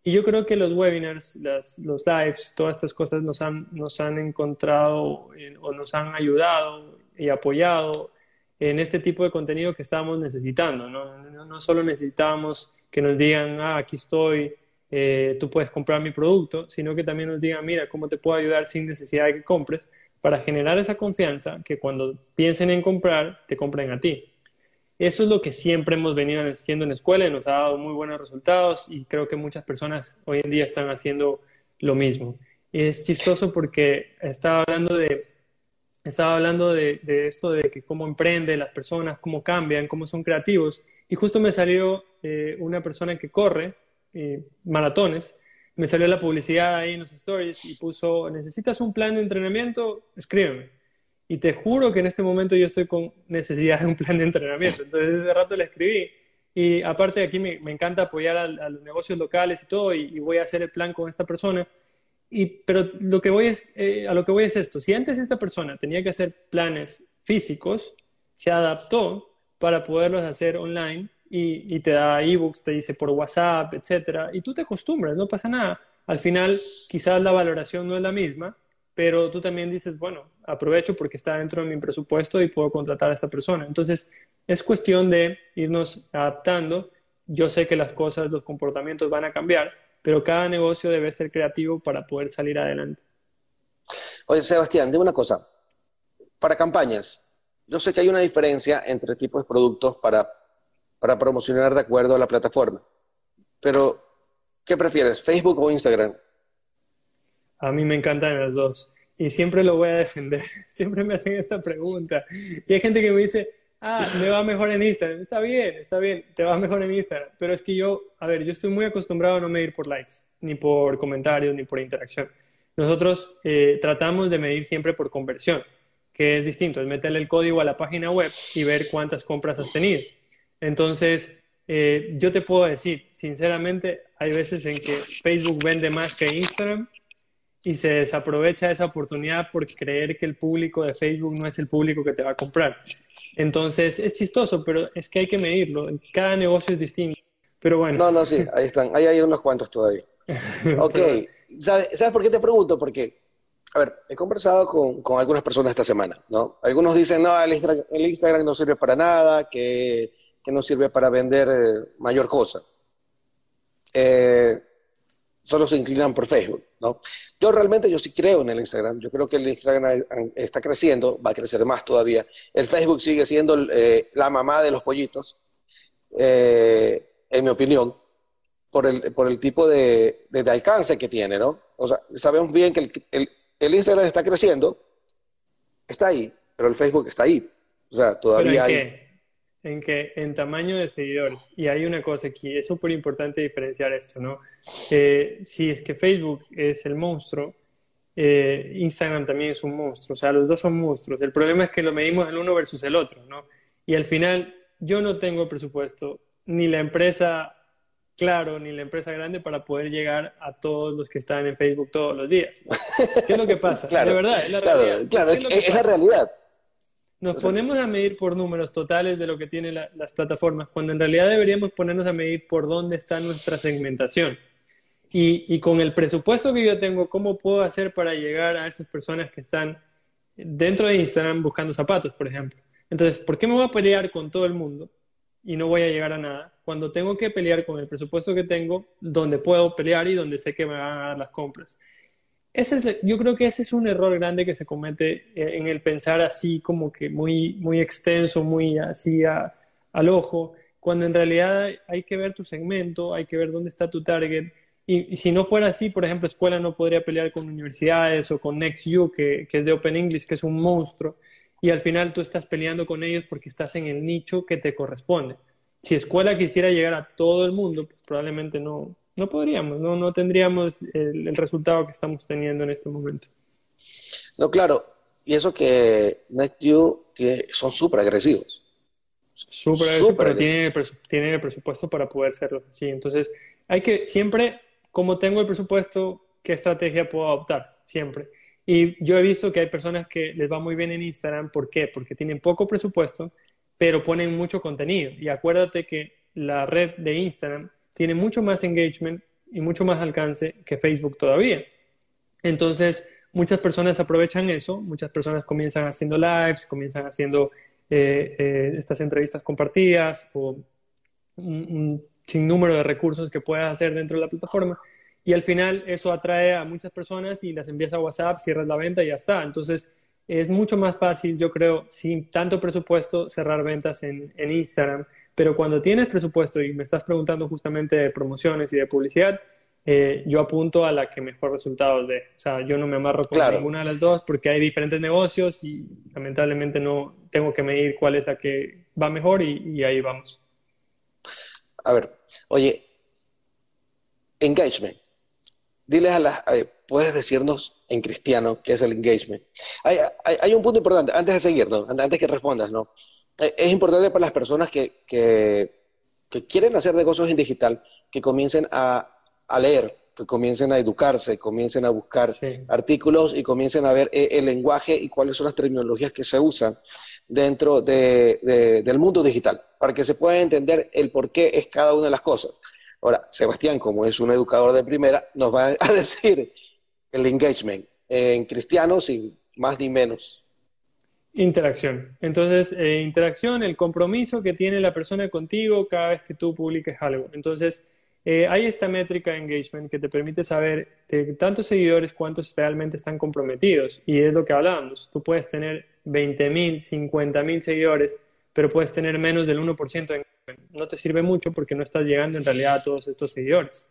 S3: Y yo creo que los webinars, los lives, todas estas cosas nos han, nos han encontrado o nos han ayudado y apoyado en este tipo de contenido que estábamos necesitando. No, no, solo necesitábamos que nos digan, ah, aquí estoy, eh, tú puedes comprar mi producto, sino que también nos digan, mira, cómo te puedo ayudar sin necesidad de que compres, para generar esa confianza que cuando piensen en comprar, te compren a ti. Eso es lo que siempre hemos venido haciendo en la escuela y nos ha dado muy buenos resultados y creo que muchas personas hoy en día están haciendo lo mismo. Y es chistoso porque estaba hablando de, estaba hablando de, esto de que cómo emprenden las personas, cómo cambian, cómo son creativos. Y justo me salió eh, una persona que corre eh, maratones, me salió la publicidad ahí en los stories y puso, ¿necesitas un plan de entrenamiento? Escríbeme. Y te juro que en este momento yo estoy con necesidad de un plan de entrenamiento. Entonces, ese rato le escribí. Y aparte de aquí me, me encanta apoyar a, los negocios locales y todo, y, voy a hacer el plan con esta persona. Y, pero lo que voy es, eh, a lo que voy es esto. Si antes esta persona tenía que hacer planes físicos, se adaptó para poderlos hacer online y, y te da ebooks, te dice por WhatsApp, etcétera, y tú te acostumbras, no pasa nada. Al final, quizás la valoración no es la misma, pero tú también dices, bueno, aprovecho porque está dentro de mi presupuesto y puedo contratar a esta persona. Entonces, es cuestión de irnos adaptando. Yo sé que las cosas, los comportamientos van a cambiar, pero cada negocio debe ser creativo para poder salir adelante.
S2: Oye, Sebastián, dime una cosa. Para campañas, yo sé que hay una diferencia entre tipos de productos para, para promocionar de acuerdo a la plataforma, pero ¿qué prefieres, Facebook o Instagram?
S3: A mí me encantan las dos y siempre lo voy a defender. Siempre me hacen esta pregunta. Y hay gente que me dice, ah, me va mejor en Instagram. Está bien, está bien, te va mejor en Instagram. Pero es que yo, a ver, yo estoy muy acostumbrado a no medir por likes, ni por comentarios, ni por interacción. Nosotros eh, tratamos de medir siempre por conversión, que es distinto, es meterle el código a la página web y ver cuántas compras has tenido. Entonces, eh, yo te puedo decir, sinceramente, hay veces en que Facebook vende más que Instagram y se desaprovecha esa oportunidad por creer que el público de Facebook no es el público que te va a comprar. Entonces es chistoso, pero es que hay que medirlo. Cada negocio es distinto. Pero bueno.
S2: No, no, sí, ahí están. Ahí hay unos cuantos todavía. Ok. ¿Sabes, por qué te pregunto? Porque, a ver, he conversado con, con algunas personas esta semana, ¿no? Algunos dicen, no, el Instagram, el Instagram no sirve para nada, que, que no sirve para vender eh, mayor cosa. Eh, solo se inclinan por Facebook, ¿no? Yo realmente yo sí creo en el Instagram, yo creo que el Instagram está creciendo, va a crecer más todavía. El Facebook sigue siendo eh, la mamá de los pollitos, eh, en mi opinión, por el, por el tipo de, alcance que tiene, ¿no? O sea, sabemos bien que el, el, Instagram está creciendo, está ahí, pero el Facebook está ahí. O sea, todavía hay
S3: en que en tamaño de seguidores, y hay una cosa aquí, es súper importante diferenciar esto, ¿no? Eh, si es que Facebook es el monstruo, eh, Instagram también es un monstruo, o sea, los dos son monstruos. El problema es que lo medimos el uno versus el otro, ¿no? Y al final, yo no tengo presupuesto, ni la empresa claro, ni la empresa grande para poder llegar a todos los que están en Facebook todos los días. ¿Qué es lo que pasa?
S2: de
S3: verdad, es la
S2: realidad. Claro, es la realidad.
S3: Nos ponemos a medir por números totales de lo que tienen las plataformas, cuando en realidad deberíamos ponernos a medir por dónde está nuestra segmentación. Y, y, con el presupuesto que yo tengo, ¿cómo puedo hacer para llegar a esas personas que están dentro de Instagram buscando zapatos, por ejemplo? Entonces, ¿por qué me voy a pelear con todo el mundo y no voy a llegar a nada cuando tengo que pelear con el presupuesto que tengo, donde puedo pelear y donde sé que me van a dar las compras? Yo creo que ese es un error grande que se comete eh, en el pensar así como que muy, muy extenso, muy así al ojo, cuando en realidad hay que ver tu segmento, hay que ver dónde está tu target. Y, si no fuera así, por ejemplo, escuela no podría pelear con universidades o con NextU, que, que es de Open English, que es un monstruo, y al final tú estás peleando con ellos porque estás en el nicho que te corresponde. si escuela quisiera llegar a todo el mundo, pues probablemente no, no podríamos, no, no tendríamos el, resultado que estamos teniendo en este momento.
S2: No, claro, y eso que NetU son súper agresivos.
S3: Súper agresivos, pero tienen el, el presupuesto para poder serlo. Sí, entonces hay que siempre, como tengo el presupuesto, ¿qué estrategia puedo adoptar? Siempre. Y yo he visto que hay personas que les va muy bien en Instagram. ¿Por qué? Porque tienen poco presupuesto, pero ponen mucho contenido. Y acuérdate que la red de Instagram tiene mucho más engagement y mucho más alcance que Facebook todavía. Entonces, muchas personas aprovechan eso, muchas personas comienzan haciendo lives, comienzan haciendo eh, eh, estas entrevistas compartidas o un, sinnúmero de recursos que puedas hacer dentro de la plataforma. Y al final eso atrae a muchas personas y las envías a WhatsApp, cierras la venta y ya está. Entonces, es mucho más fácil, yo creo, sin tanto presupuesto, cerrar ventas en, Instagram. Pero cuando tienes presupuesto y me estás preguntando justamente de promociones y de publicidad, eh, yo apunto a la que mejor resultados dé. O sea, yo no me amarro con ninguna de las dos porque hay diferentes negocios y lamentablemente no tengo que medir cuál es la que va mejor y, ahí vamos.
S2: A ver, oye, engagement. Diles a las, puedes decirnos en cristiano qué es el engagement. Hay, un punto importante, antes de seguir, antes que respondas, ¿no? Eh, es importante para las personas que, que, quieren hacer negocios en digital que comiencen a, leer, que comiencen a educarse, comiencen a buscar artículos y comiencen a ver eh, el, lenguaje y cuáles son las terminologías que se usan dentro del mundo digital, para que se pueda entender el por qué es cada una de las cosas. Ahora, Sebastián, como es un educador de primera, nos va a decir el engagement en cristiano sin más ni menos.
S3: Interacción. Entonces, eh, interacción, el compromiso que tiene la persona contigo cada vez que tú publiques algo. Entonces, eh, hay esta métrica de engagement que te permite saber de tantos seguidores cuántos realmente están comprometidos. Y es lo que hablábamos. Tú puedes tener 20.000, 50.000 seguidores, pero puedes tener menos del 1% de engagement. No te sirve mucho porque no estás llegando en realidad a todos estos seguidores.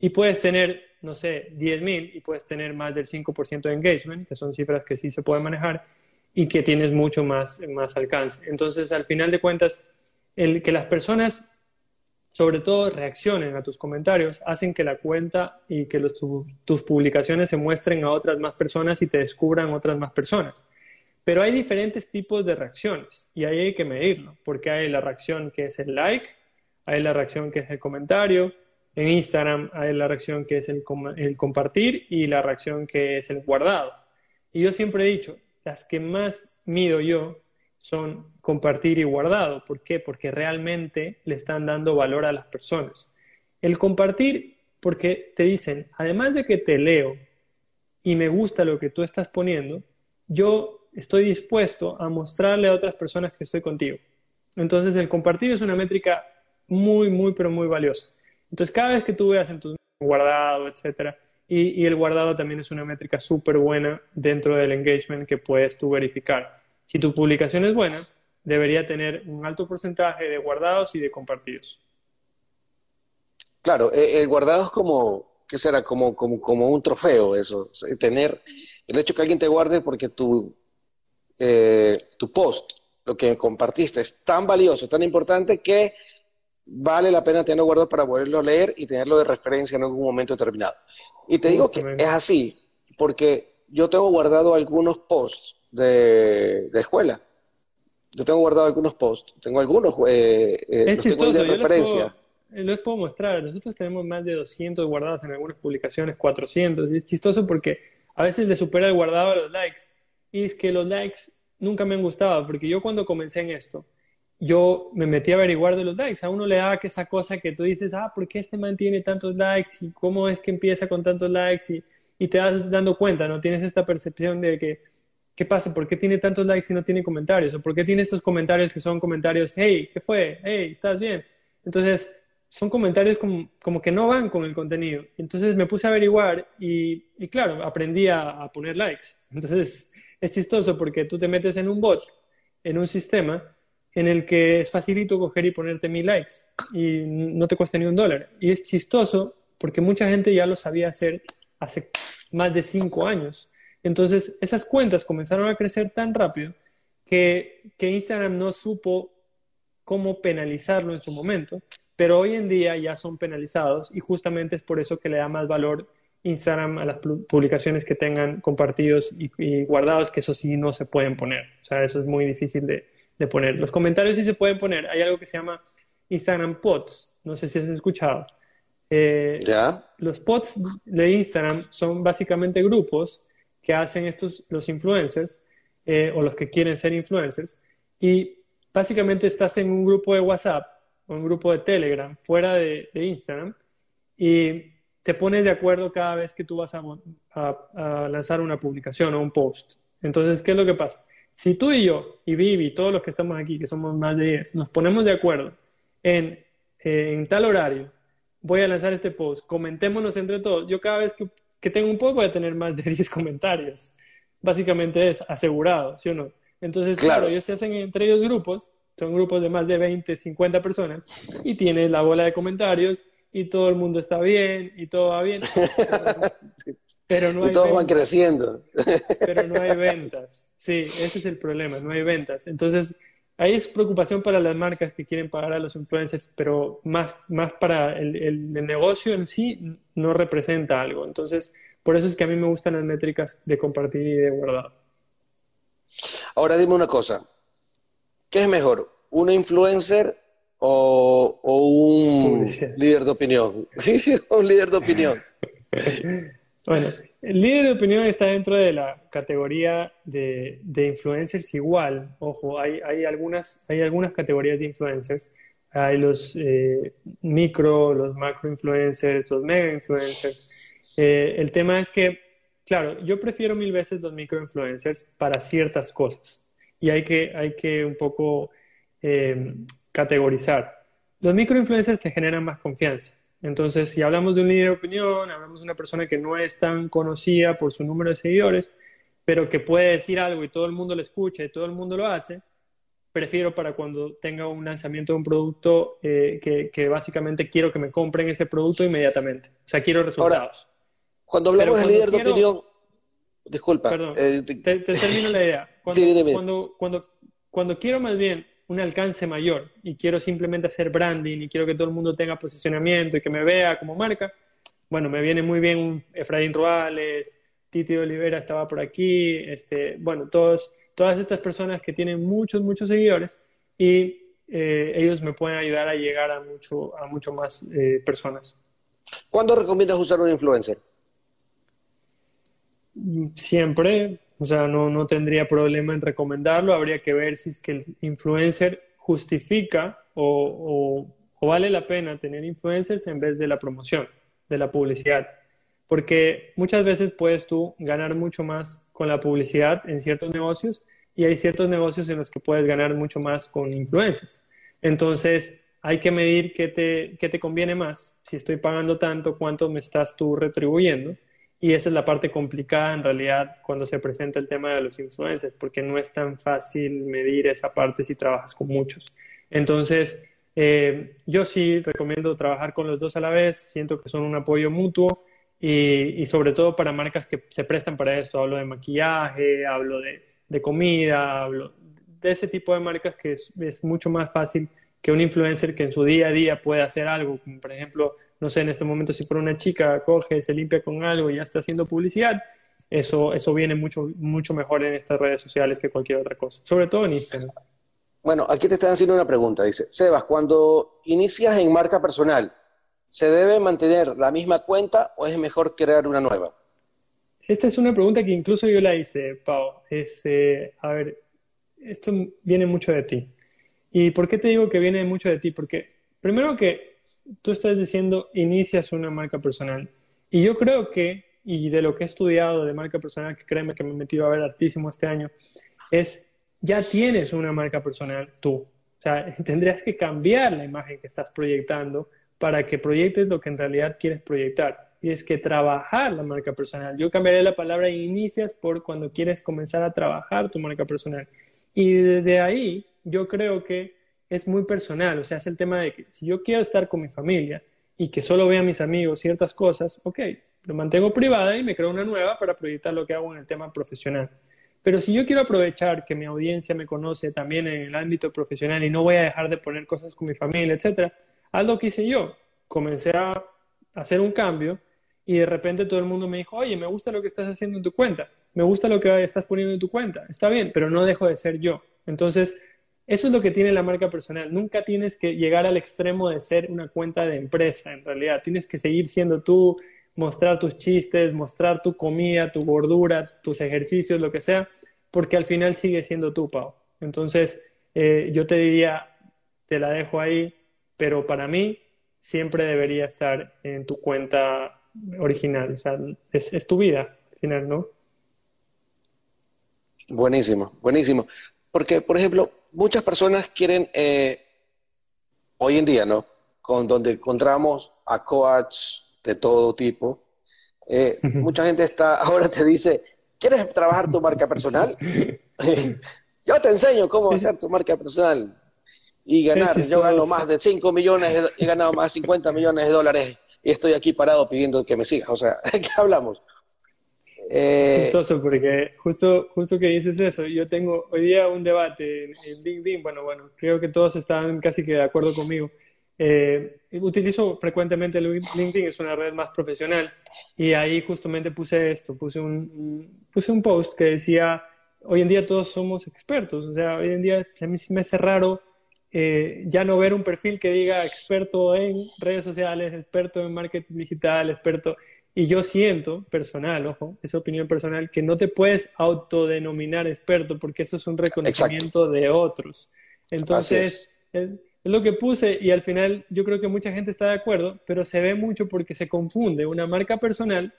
S3: Y puedes tener, no sé, 10.000 y puedes tener más del 5% de engagement, que son cifras que sí se pueden manejar y que tienes mucho más, más alcance. Entonces, al final de cuentas, el que las personas, sobre todo, reaccionen a tus comentarios, hacen que la cuenta y que tus publicaciones se muestren a otras más personas y te descubran otras más personas. Pero hay diferentes tipos de reacciones y ahí hay que medirlo, porque hay la reacción que es el like, hay la reacción que es el comentario, en Instagram hay la reacción que es el, compartir y la reacción que es el guardado. Y yo siempre he dicho, las que más mido yo son compartir y guardado. ¿Por qué? Porque realmente le están dando valor a las personas. El compartir, porque te dicen, además de que te leo y me gusta lo que tú estás poniendo, yo estoy dispuesto a mostrarle a otras personas que estoy contigo. Entonces el compartir es una métrica muy, muy, pero muy valiosa. Entonces, cada vez que tú veas en tu guardado, etcétera, y, el guardado también es una métrica súper buena dentro del engagement que puedes tú verificar. Si tu publicación es buena, debería tener un alto porcentaje de guardados y de compartidos.
S2: Claro, eh, el guardado es como, ¿qué será? Como, como, como un trofeo eso. Tener el hecho que alguien te guarde porque tu, eh, tu post, lo que compartiste, es tan valioso, tan importante que vale la pena tenerlo guardado para poderlo leer y tenerlo de referencia en algún momento determinado. Y te digo que es así, porque yo tengo guardado algunos posts de, escuela. Yo tengo guardado algunos posts, tengo algunos
S3: eh, eh es chistoso, de referencia. Les puedo, puedo mostrar, nosotros tenemos más de 200 guardados en algunas publicaciones, 400. es chistoso porque a veces le supera el guardado a los likes. Y es que los likes nunca me han gustado, porque yo cuando comencé en esto, yo me metí a averiguar de los likes. A uno le da que esa cosa que tú dices, ah, ¿por qué este man tiene tantos likes? ¿Y cómo es que empieza con tantos likes? Y, y te vas dando cuenta, ¿no? Tienes esta percepción de que, ¿qué pasa? ¿Por qué tiene tantos likes y no tiene comentarios? ¿O por qué tiene estos comentarios que son comentarios, hey, ¿qué fue? Hey, ¿estás bien? Entonces, son comentarios como, como que no van con el contenido. Entonces me puse a averiguar y, y claro, aprendí a, a poner likes. Entonces, es chistoso porque tú te metes en un bot, en un sistema, en el que es facilito coger y ponerte mil likes y no te cuesta ni un dólar. Y es chistoso porque mucha gente ya lo sabía hacer hace más de cinco años. Entonces, esas cuentas comenzaron a crecer tan rápido que, que Instagram no supo cómo penalizarlo en su momento, pero hoy en día ya son penalizados y justamente es por eso que le da más valor Instagram a las publicaciones que tengan compartidos y, guardados, que eso sí no se pueden poner. O sea, eso es muy difícil de, de, poner. Los comentarios sí se pueden poner. Hay algo que se llama Instagram Pods. No sé si has escuchado. Eh, ¿Ya? Los pods de Instagram son básicamente grupos que hacen estos, los influencers, eh, o los que quieren ser influencers, y básicamente estás en un grupo de WhatsApp o un grupo de Telegram fuera de, Instagram y te pones de acuerdo cada vez que tú vas a, a, lanzar una publicación o un post. Entonces, ¿qué es lo que pasa? Si tú y yo, y Vivi, todos los que estamos aquí, que somos más de 10, nos ponemos de acuerdo en, en tal horario, voy a lanzar este post, comentémonos entre todos. Yo cada vez que, que tengo un post voy a tener más de 10 comentarios. Básicamente es asegurado, ¿sí o no? Entonces, claro, ellos se hacen entre ellos grupos, son grupos de más de 20, 50 personas, y tienes la bola de comentarios y todo el mundo está bien y todo va bien.
S2: Pero no hay y todos van creciendo.
S3: Pero no hay ventas. Sí, ese es el problema, no hay ventas. Entonces, ahí es preocupación para las marcas que quieren pagar a los influencers, pero más, más para el, el, negocio en sí no representa algo. Entonces, por eso es que a mí me gustan las métricas de compartir y de guardar.
S2: Ahora dime una cosa, ¿qué es mejor? ¿Una influencer o, un líder de opinión? Sí, sí, un líder de opinión.
S3: bueno, el líder de opinión está dentro de la categoría de, influencers igual. Ojo, hay, algunas, hay algunas categorías de influencers. Hay los eh, micro, los macro influencers, los mega influencers. Eh, el tema es que Claro, yo prefiero mil veces los microinfluencers para ciertas cosas y hay que, hay que un poco eh, categorizar. Los microinfluencers te generan más confianza. Entonces, si hablamos de un líder de opinión, hablamos de una persona que no es tan conocida por su número de seguidores, pero que puede decir algo y todo el mundo lo escucha y todo el mundo lo hace, prefiero para cuando tenga un lanzamiento de un producto eh, que, básicamente quiero que me compren ese producto inmediatamente. O sea, quiero resultados.
S2: Cuando hablamos de líder de opinión, disculpa.
S3: Perdón, eh, te, termino la idea. Cuando, cuando, cuando, quiero más bien un alcance mayor y quiero simplemente hacer branding y quiero que todo el mundo tenga posicionamiento y que me vea como marca, bueno, me viene muy bien un Efraín Ruales, Titi Olivera estaba por aquí, este, bueno, todos, todas estas personas que tienen muchos, muchos seguidores y eh, ellos me pueden ayudar a llegar a mucho, a mucho más eh, personas.
S2: ¿Cuándo recomiendas usar un influencer?
S3: siempre, o sea, no, no tendría problema en recomendarlo. Habría que ver si es que el influencer justifica o, o, vale la pena tener influencers en vez de la promoción, de la publicidad. Porque muchas veces puedes tú ganar mucho más con la publicidad en ciertos negocios y hay ciertos negocios en los que puedes ganar mucho más con influencers. Entonces, hay que medir qué te, qué te conviene más. Si estoy pagando tanto, cuánto me estás tú retribuyendo y esa es la parte complicada en realidad cuando se presenta el tema de los influencers, porque no es tan fácil medir esa parte si trabajas con muchos. Entonces, eh, yo sí recomiendo trabajar con los dos a la vez, siento que son un apoyo mutuo y, sobre todo para marcas que se prestan para esto. Hablo de maquillaje, hablo de, de comida, hablo de ese tipo de marcas que es, es mucho más fácil que un influencer que en su día a día puede hacer algo, como por ejemplo, no sé, en este momento si fuera una chica, coge, se limpia con algo y ya está haciendo publicidad, eso, eso viene mucho, mucho mejor en estas redes sociales que cualquier otra cosa, sobre todo en Instagram.
S2: Bueno, aquí te están haciendo una pregunta, dice, Sebas, cuando inicias en marca personal, ¿se debe mantener la misma cuenta o es mejor crear una nueva?
S3: Esta es una pregunta que incluso yo la hice, Pau. Este, a ver, esto viene mucho de ti. ¿Y por qué te digo que viene mucho de ti? Porque primero que tú estás diciendo inicias una marca personal. Y yo creo que, y de lo que he estudiado de marca personal, que créeme que me he metido a ver artísimo este año, es ya tienes una marca personal tú. O sea, tendrías que cambiar la imagen que estás proyectando para que proyectes lo que en realidad quieres proyectar. Y es que trabajar la marca personal. Yo cambiaré la palabra inicias por cuando quieres comenzar a trabajar tu marca personal. Y desde ahí yo creo que es muy personal, o sea, es el tema de que si yo quiero estar con mi familia y que solo vea a mis amigos ciertas cosas, ok, lo mantengo privada y me creo una nueva para proyectar lo que hago en el tema profesional. Pero si yo quiero aprovechar que mi audiencia me conoce también en el ámbito profesional y no voy a dejar de poner cosas con mi familia, etcétera, haz lo que hice yo. Comencé a hacer un cambio y de repente todo el mundo me dijo, oye, me gusta lo que estás haciendo en tu cuenta, me gusta lo que estás poniendo en tu cuenta, está bien, pero no dejo de ser yo. Entonces, eso es lo que tiene la marca personal. Nunca tienes que llegar al extremo de ser una cuenta de empresa, en realidad. Tienes que seguir siendo tú, mostrar tus chistes, mostrar tu comida, tu gordura, tus ejercicios, lo que sea, porque al final sigue siendo tú, Pau. Entonces, eh, yo te diría, te la dejo ahí, pero para mí siempre debería estar en tu cuenta original, o sea, es, tu vida al final, ¿no?
S2: Buenísimo, buenísimo. Porque, por ejemplo, muchas personas quieren, eh, hoy en día, ¿no? Con donde encontramos a coach de todo tipo, eh, mucha gente está, ahora te dice, ¿quieres trabajar tu marca personal? Yo te enseño cómo hacer tu marca personal y ganar. Yo gano más de 5 millones, he ganado más de 50 millones de dólares y estoy aquí parado pidiendo que me sigas. O sea, ¿qué hablamos?
S3: Eh... chistoso porque justo, justo que dices eso, yo tengo hoy día un debate en, LinkedIn, bueno, bueno, creo que todos están casi que de acuerdo conmigo. Eh, utilizo frecuentemente LinkedIn, es una red más profesional y ahí justamente puse esto, puse un, puse un post que decía, hoy en día todos somos expertos, o sea, hoy en día a mí me hace raro eh, ya no ver un perfil que diga experto en redes sociales, experto en marketing digital, experto... Y yo siento, personal, ojo, es opinión personal, que no te puedes autodenominar experto porque eso es un reconocimiento de otros. Entonces, es. lo que puse y al final yo creo que mucha gente está de acuerdo, pero se ve mucho porque se confunde una marca personal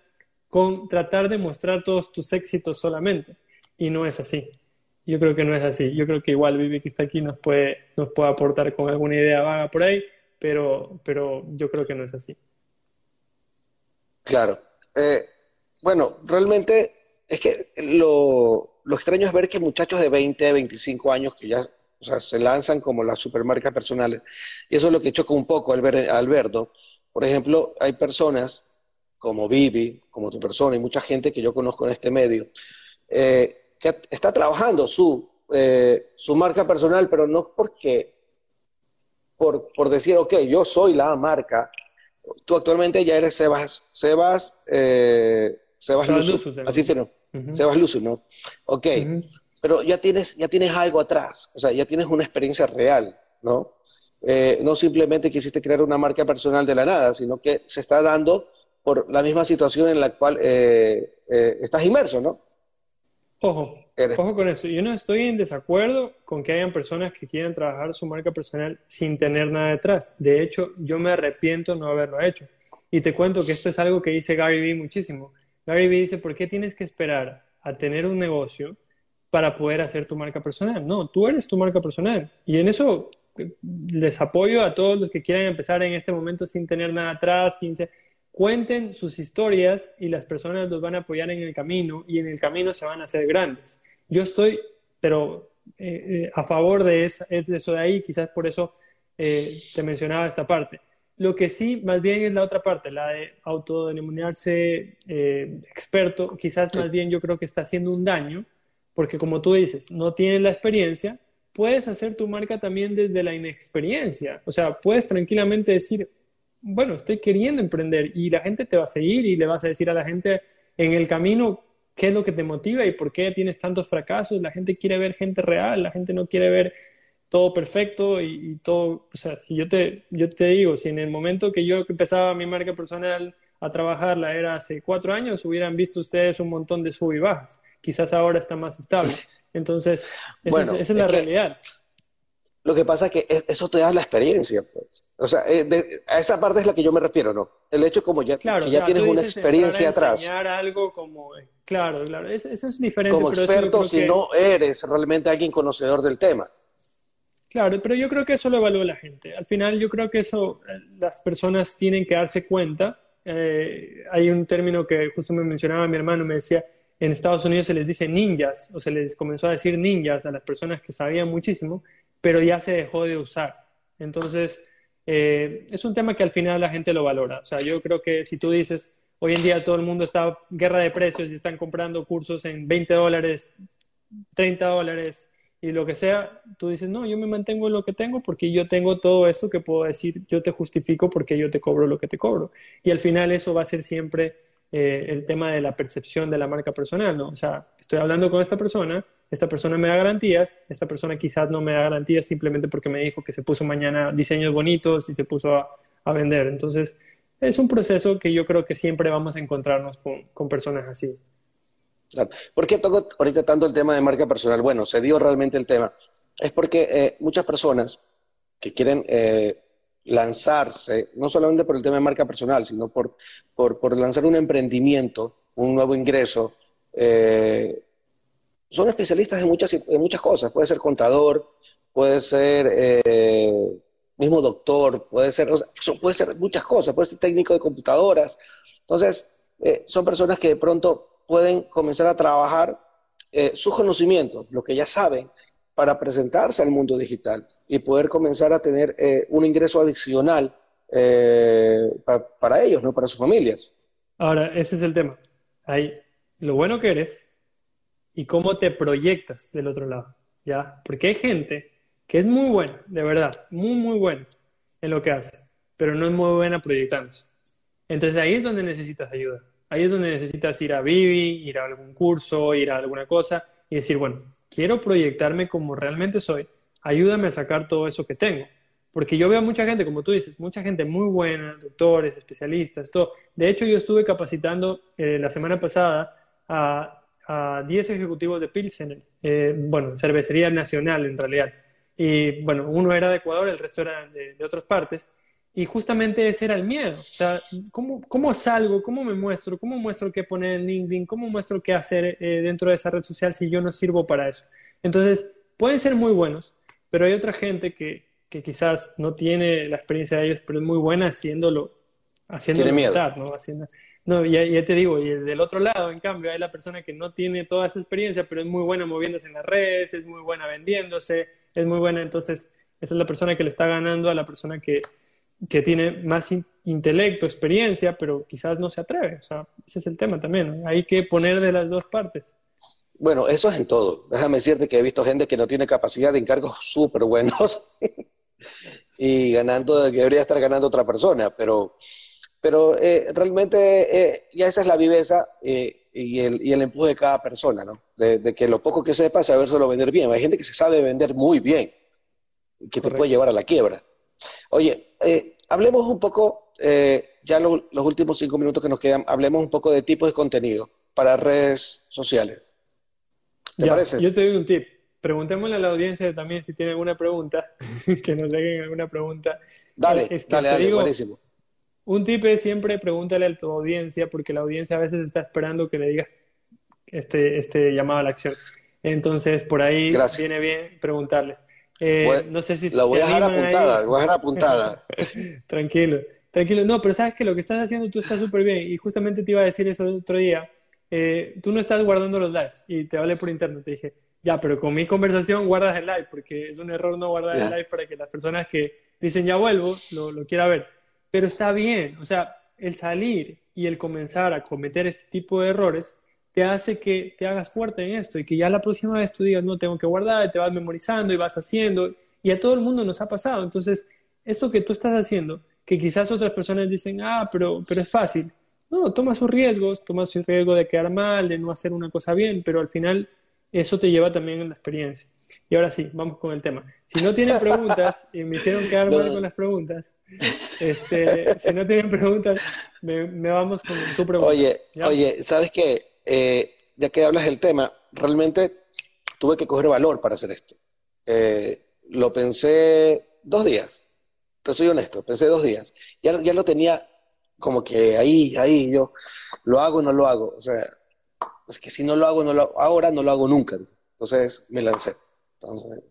S3: con tratar de mostrar todos tus éxitos solamente. Y no es así. Yo creo que no es así. Yo creo que igual Vivi que está aquí nos puede, nos puede aportar con alguna idea vaga por ahí, pero, pero yo creo que no es así.
S2: Claro. Eh, bueno, realmente es que lo, lo, extraño es ver que muchachos de 20, 25 años que ya o sea, se lanzan como las supermarcas personales, y eso es lo que choca un poco al ver Alberto. Por ejemplo, hay personas como Vivi, como tu persona, y mucha gente que yo conozco en este medio, eh, que está trabajando su, eh, su marca personal, pero no porque, por, por, decir, ok, yo soy la marca. Tú actualmente ya eres Sebas, Sebas, eh, Sebas, Luzu, así ¿no? Sebas Luzu, ¿no? Ok, pero ya tienes, ya tienes algo atrás, o sea, ya tienes una experiencia real, ¿no? Eh, no simplemente quisiste crear una marca personal de la nada, sino que se está dando por la misma situación en la cual estás inmerso, ¿no?
S3: Ojo, ojo con eso. Yo no estoy en desacuerdo con que hayan personas que quieran trabajar su marca personal sin tener nada detrás. De hecho, yo me arrepiento no haberlo hecho. Y te cuento que esto es algo que dice Gary Vee muchísimo. Gary Vee dice, ¿por qué tienes que esperar a tener un negocio para poder hacer tu marca personal? No, tú eres tu marca personal. Y en eso eh, les apoyo a todos los que quieran empezar en este momento sin tener nada atrás, sin ser cuenten sus historias y las personas los van a apoyar en el camino y en el camino se van a hacer grandes. Yo estoy, pero eh, eh, a favor de eso, eso, de ahí, quizás por eso eh, te mencionaba esta parte. Lo que sí, más bien es la otra parte, la de autodenominarse experto, quizás más bien yo creo que está haciendo un daño, porque como tú dices, no tienes la experiencia, puedes hacer tu marca también desde la inexperiencia. O sea, puedes tranquilamente decir, bueno, estoy queriendo emprender y la gente te va a seguir y le vas a decir a la gente en el camino qué es lo que te motiva y por qué tienes tantos fracasos. La gente quiere ver gente real, la gente no quiere ver todo perfecto y, todo, o sea, yo te, yo te digo, si en el momento que yo empezaba mi marca personal a trabajarla era hace cuatro años, hubieran visto ustedes un montón de sub y bajas. Quizás ahora está más estable. Entonces, esa, es, la realidad.
S2: Lo que pasa es que eso te da la experiencia, pues. O sea, eh, a esa parte es la que yo me refiero, ¿no? El hecho como ya, que ya tienes una experiencia atrás.
S3: Enseñar algo como, eh, claro, claro, eso, es diferente.
S2: Como experto, si no eres realmente alguien conocedor del tema.
S3: Claro, pero yo creo que eso lo evalúa la gente. Al final, yo creo que eso eh, las personas tienen que darse cuenta. hay un término que justo me mencionaba mi hermano, me decía, en Estados Unidos se les dice ninjas, o se les comenzó a decir ninjas a las personas que sabían muchísimo, pero ya se dejó de usar. Entonces, eh, es un tema que al final la gente lo valora. O sea, yo creo que si tú dices, hoy en día todo el mundo está guerra de precios y están comprando cursos en 20 dólares, 30 dólares y lo que sea, tú dices, no, yo me mantengo en lo que tengo porque yo tengo todo esto que puedo decir, yo te justifico porque yo te cobro lo que te cobro. Y al final eso va a ser siempre eh, el tema de la percepción de la marca personal, ¿no? O sea, estoy hablando con esta persona, esta persona me da garantías, esta persona quizás no me da garantías simplemente porque me dijo que se puso mañana diseños bonitos y se puso a, vender. Entonces, es un proceso que yo creo que siempre vamos a encontrarnos con, con personas así.
S2: ¿Por qué toco ahorita tanto el tema de marca personal? Bueno, se dio realmente el tema. Es porque eh, muchas personas que quieren eh, lanzarse, no solamente por el tema de marca personal, sino por, por, lanzar un emprendimiento, un nuevo ingreso, eh, son especialistas en muchas, en muchas cosas. Puede ser contador, puede ser mismo doctor, puede ser, puede ser muchas cosas, puede ser técnico de computadoras. Entonces, son personas que de pronto pueden comenzar a trabajar eh, sus conocimientos, lo que ya saben, para presentarse al mundo digital y poder comenzar a tener eh, un ingreso adicional eh, para ellos, ¿no? para sus familias.
S3: Ahora, ese es el tema. Hay lo bueno que eres y cómo te proyectas del otro lado, ¿ya? Porque hay gente que es muy buena, de verdad, muy, muy buena en lo que hace, pero no es muy buena proyectándose. Entonces ahí es donde necesitas ayuda. Ahí es donde necesitas ir a Vivi, ir a algún curso, ir a alguna cosa y decir, bueno, quiero proyectarme como realmente soy, ayúdame a sacar todo eso que tengo. Porque yo veo mucha gente, como tú dices, mucha gente muy buena, doctores, especialistas, todo. De hecho, yo estuve capacitando eh, la semana pasada a, 10 ejecutivos de Pilsen, eh, bueno, cervecería nacional en realidad. Y bueno, uno era de Ecuador, el resto era de otras partes. Y justamente ese era el miedo. O sea, ¿cómo, ¿cómo, salgo? ¿Cómo me muestro? ¿Cómo muestro qué poner en LinkedIn? ¿Cómo muestro qué hacer eh, dentro de esa red social si yo no sirvo para eso? Entonces, pueden ser muy buenos, pero hay otra gente que, que quizás no tiene la experiencia de ellos, pero es muy buena haciéndolo, haciéndolo
S2: tiene
S3: ¿no? Haciendo, no, ya, ya, te digo, y del otro lado, en cambio, hay la persona que no tiene toda esa experiencia, pero es muy buena moviéndose en las redes, es muy buena vendiéndose, es muy buena, entonces, esa es la persona que le está ganando a la persona que, que tiene más intelecto, experiencia, pero quizás no se atreve. O sea, ese es el tema también. Hay que poner de las dos partes.
S2: Bueno, eso es en todo. Déjame decirte que he visto gente que no tiene capacidad de encargos súper buenos y ganando, que debería estar ganando otra persona, pero, pero eh, realmente eh, ya esa es la viveza eh, y, el, y el empuje de cada persona, ¿no? De, que lo poco que sepa, sabérselo vender bien. Hay gente que se sabe vender muy bien, que te puede llevar a la quiebra. Oye, eh, hablemos un poco, eh, ya los últimos cinco minutos que nos quedan, hablemos un poco de tipos de contenido para redes sociales.
S3: ¿Te parece? Yo te doy un tip. Preguntémosle a la audiencia también si tiene alguna pregunta, que nos dejen alguna pregunta.
S2: Dale, dale, dale, buenísimo.
S3: Un tip es siempre pregúntale a tu audiencia, porque la audiencia a veces está esperando que le digas este, este llamado a la acción. Entonces, por ahí viene bien preguntarles. Eh, no sé si
S2: la voy a dejar apuntada, voy a dejar apuntada.
S3: tranquilo, tranquilo. No, pero sabes que lo que estás haciendo tú está súper bien y justamente te iba a decir eso el otro día. Eh, tú no estás guardando los lives y te hablé por internet. Te dije, ya, pero con mi conversación guardas el live porque es un error no guardar el live para que las personas que dicen ya vuelvo lo, lo quiera ver. Pero está bien, o sea, el salir y el comenzar a cometer este tipo de errores te hace que te hagas fuerte en esto y que ya la próxima vez tú digas, no tengo que guardar, te vas memorizando y vas haciendo. Y a todo el mundo nos ha pasado. Entonces, esto que tú estás haciendo, que quizás otras personas dicen, ah, pero, pero es fácil. No, toma sus riesgos, toma su riesgo de quedar mal, de no hacer una cosa bien, pero al final eso te lleva también en la experiencia. Y ahora sí, vamos con el tema. Si no tienen preguntas, y me hicieron quedar mal con las preguntas, este, si no tienen preguntas, me, vamos con tu pregunta.
S2: Oye, oye, ¿sabes qué? Eh, ya que hablas del tema, realmente tuve que coger valor para hacer esto. Eh, lo pensé dos días, te soy honesto, pensé dos días. Ya, ya lo tenía como que ahí, ahí, yo lo hago o no lo hago. O sea, es que si no lo hago, no lo ahora no lo hago nunca. Entonces me lancé. Entonces,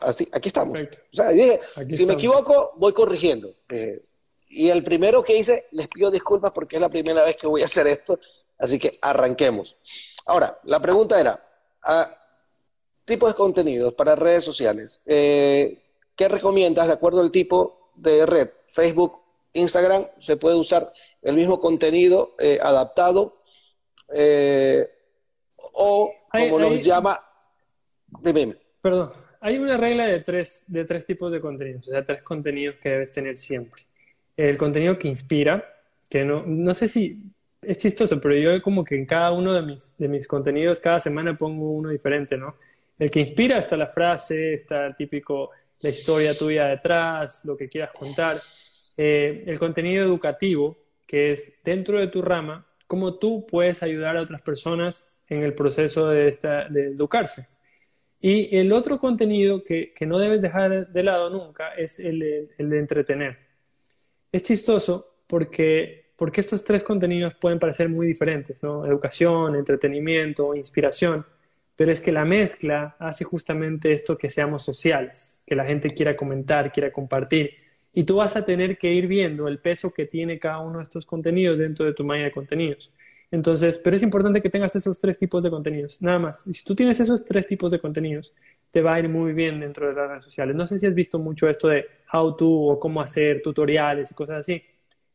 S2: así, aquí estamos. O sea, dije, si me equivoco, voy corrigiendo. Eh, y el primero que hice, les pido disculpas porque es la primera vez que voy a hacer esto, Así que arranquemos. Ahora, la pregunta era, a tipos de contenidos para redes sociales, eh, ¿qué recomiendas de acuerdo al tipo de red? Facebook, Instagram, se puede usar el mismo contenido eh, adaptado eh, o como los llama Dime.
S3: Perdón, hay una regla de tres, de tres tipos de contenidos, o sea, tres contenidos que debes tener siempre. El contenido que inspira, que no, no sé si es chistoso, pero yo como que en cada uno de mis, de mis contenidos, cada semana pongo uno diferente, ¿no? El que inspira está la frase, está típico la historia tuya detrás, lo que quieras contar. Eh, el contenido educativo, que es dentro de tu rama, cómo tú puedes ayudar a otras personas en el proceso de, esta, de educarse. Y el otro contenido que, que, no debes dejar de lado nunca es el, el de entretener. Es chistoso porque, porque estos tres contenidos pueden parecer muy diferentes, ¿no? Educación, entretenimiento, inspiración, pero es que la mezcla hace justamente esto que seamos sociales, que la gente quiera comentar, quiera compartir. Y tú vas a tener que ir viendo el peso que tiene cada uno de estos contenidos dentro de tu malla de contenidos. Entonces, pero es importante que tengas esos tres tipos de contenidos, nada más. Y si tú tienes esos tres tipos de contenidos, te va a ir muy bien dentro de las redes sociales. No sé si has visto mucho esto de how to o cómo hacer tutoriales y cosas así.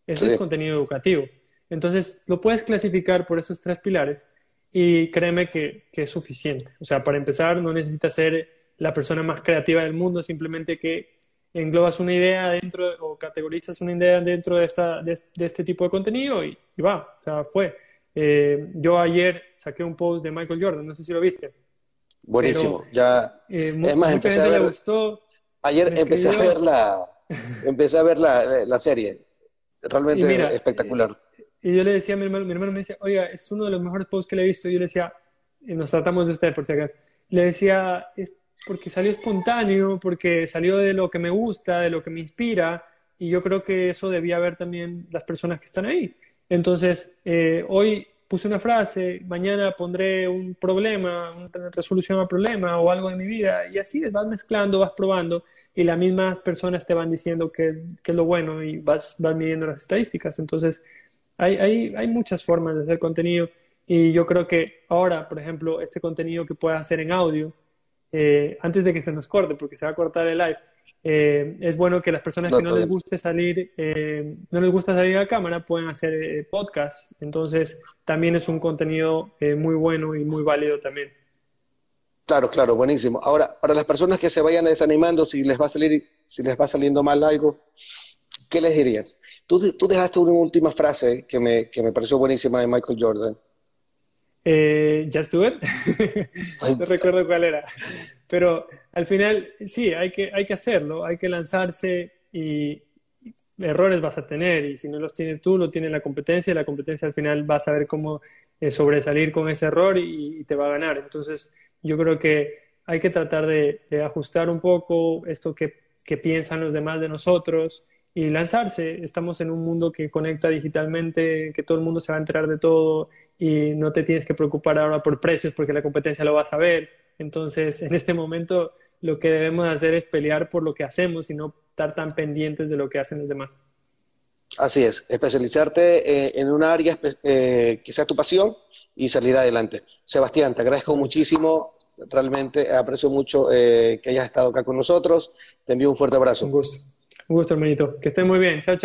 S3: Eso es contenido educativo. Entonces, lo puedes clasificar por esos tres pilares y créeme que, que, es suficiente. O sea, para empezar, no necesitas ser la persona más creativa del mundo, simplemente que englobas una idea dentro o categorizas una idea dentro de, esta, de, este tipo de contenido y, y va, o sea, fue. Eh, yo ayer saqué un post de Michael Jordan, no sé si lo viste.
S2: Buenísimo, ya.
S3: Eh, es más, empecé a ver, le gustó.
S2: Ayer empecé a ver la, empecé a ver la, la serie. Realmente espectacular.
S3: Y yo le decía a mi hermano, mi hermano me decía, oiga, es uno de los mejores posts que le he visto. Y yo le decía, y nos tratamos de usted por si acaso. Le decía, es porque salió espontáneo, porque salió de lo que me gusta, de lo que me inspira. Y yo creo que eso debía ver también las personas que están ahí. Entonces, eh, hoy puse una frase, mañana pondré un problema, una resolución al problema o algo de mi vida, y así vas mezclando, vas probando, y las mismas personas te van diciendo que es lo bueno y vas, vas midiendo las estadísticas. Entonces, hay, hay, hay muchas formas de hacer contenido, y yo creo que ahora, por ejemplo, este contenido que puedas hacer en audio, eh, antes de que se nos corte, porque se va a cortar el live, eh, es bueno que las personas que no les guste salir, eh, no les gusta salir a cámara, pueden hacer eh, podcast. Entonces, también es un contenido eh, muy bueno y muy válido también.
S2: Claro, claro, buenísimo. Ahora, para las personas que se vayan desanimando, si les va a salir, si les va saliendo mal algo, ¿qué les dirías? Tú, tú dejaste una última frase que me, que me pareció buenísima de Michael Jordan.
S3: Eh, Just Do It. no recuerdo cuál era. Pero al final, sí, hay que, hay que hacerlo, hay que lanzarse y errores vas a tener. Y si no los tienes tú, lo tiene la competencia y la competencia al final va a saber cómo eh, sobresalir con ese error y, te va a ganar. Entonces, yo creo que hay que tratar de, ajustar un poco esto que, que piensan los demás de nosotros y lanzarse. Estamos en un mundo que conecta digitalmente, que todo el mundo se va a enterar de todo y no te tienes que preocupar ahora por precios porque la competencia lo va a saber. Entonces, en este momento lo que debemos hacer es pelear por lo que hacemos y no estar tan pendientes de lo que hacen los demás.
S2: Así es, especializarte eh, en un área eh, que sea tu pasión y salir adelante. Sebastián, te agradezco muchísimo, realmente aprecio mucho eh, que hayas estado acá con nosotros. Te envío un fuerte abrazo.
S3: Un gusto, un gusto, hermanito. Que estés muy bien. Chao, chao.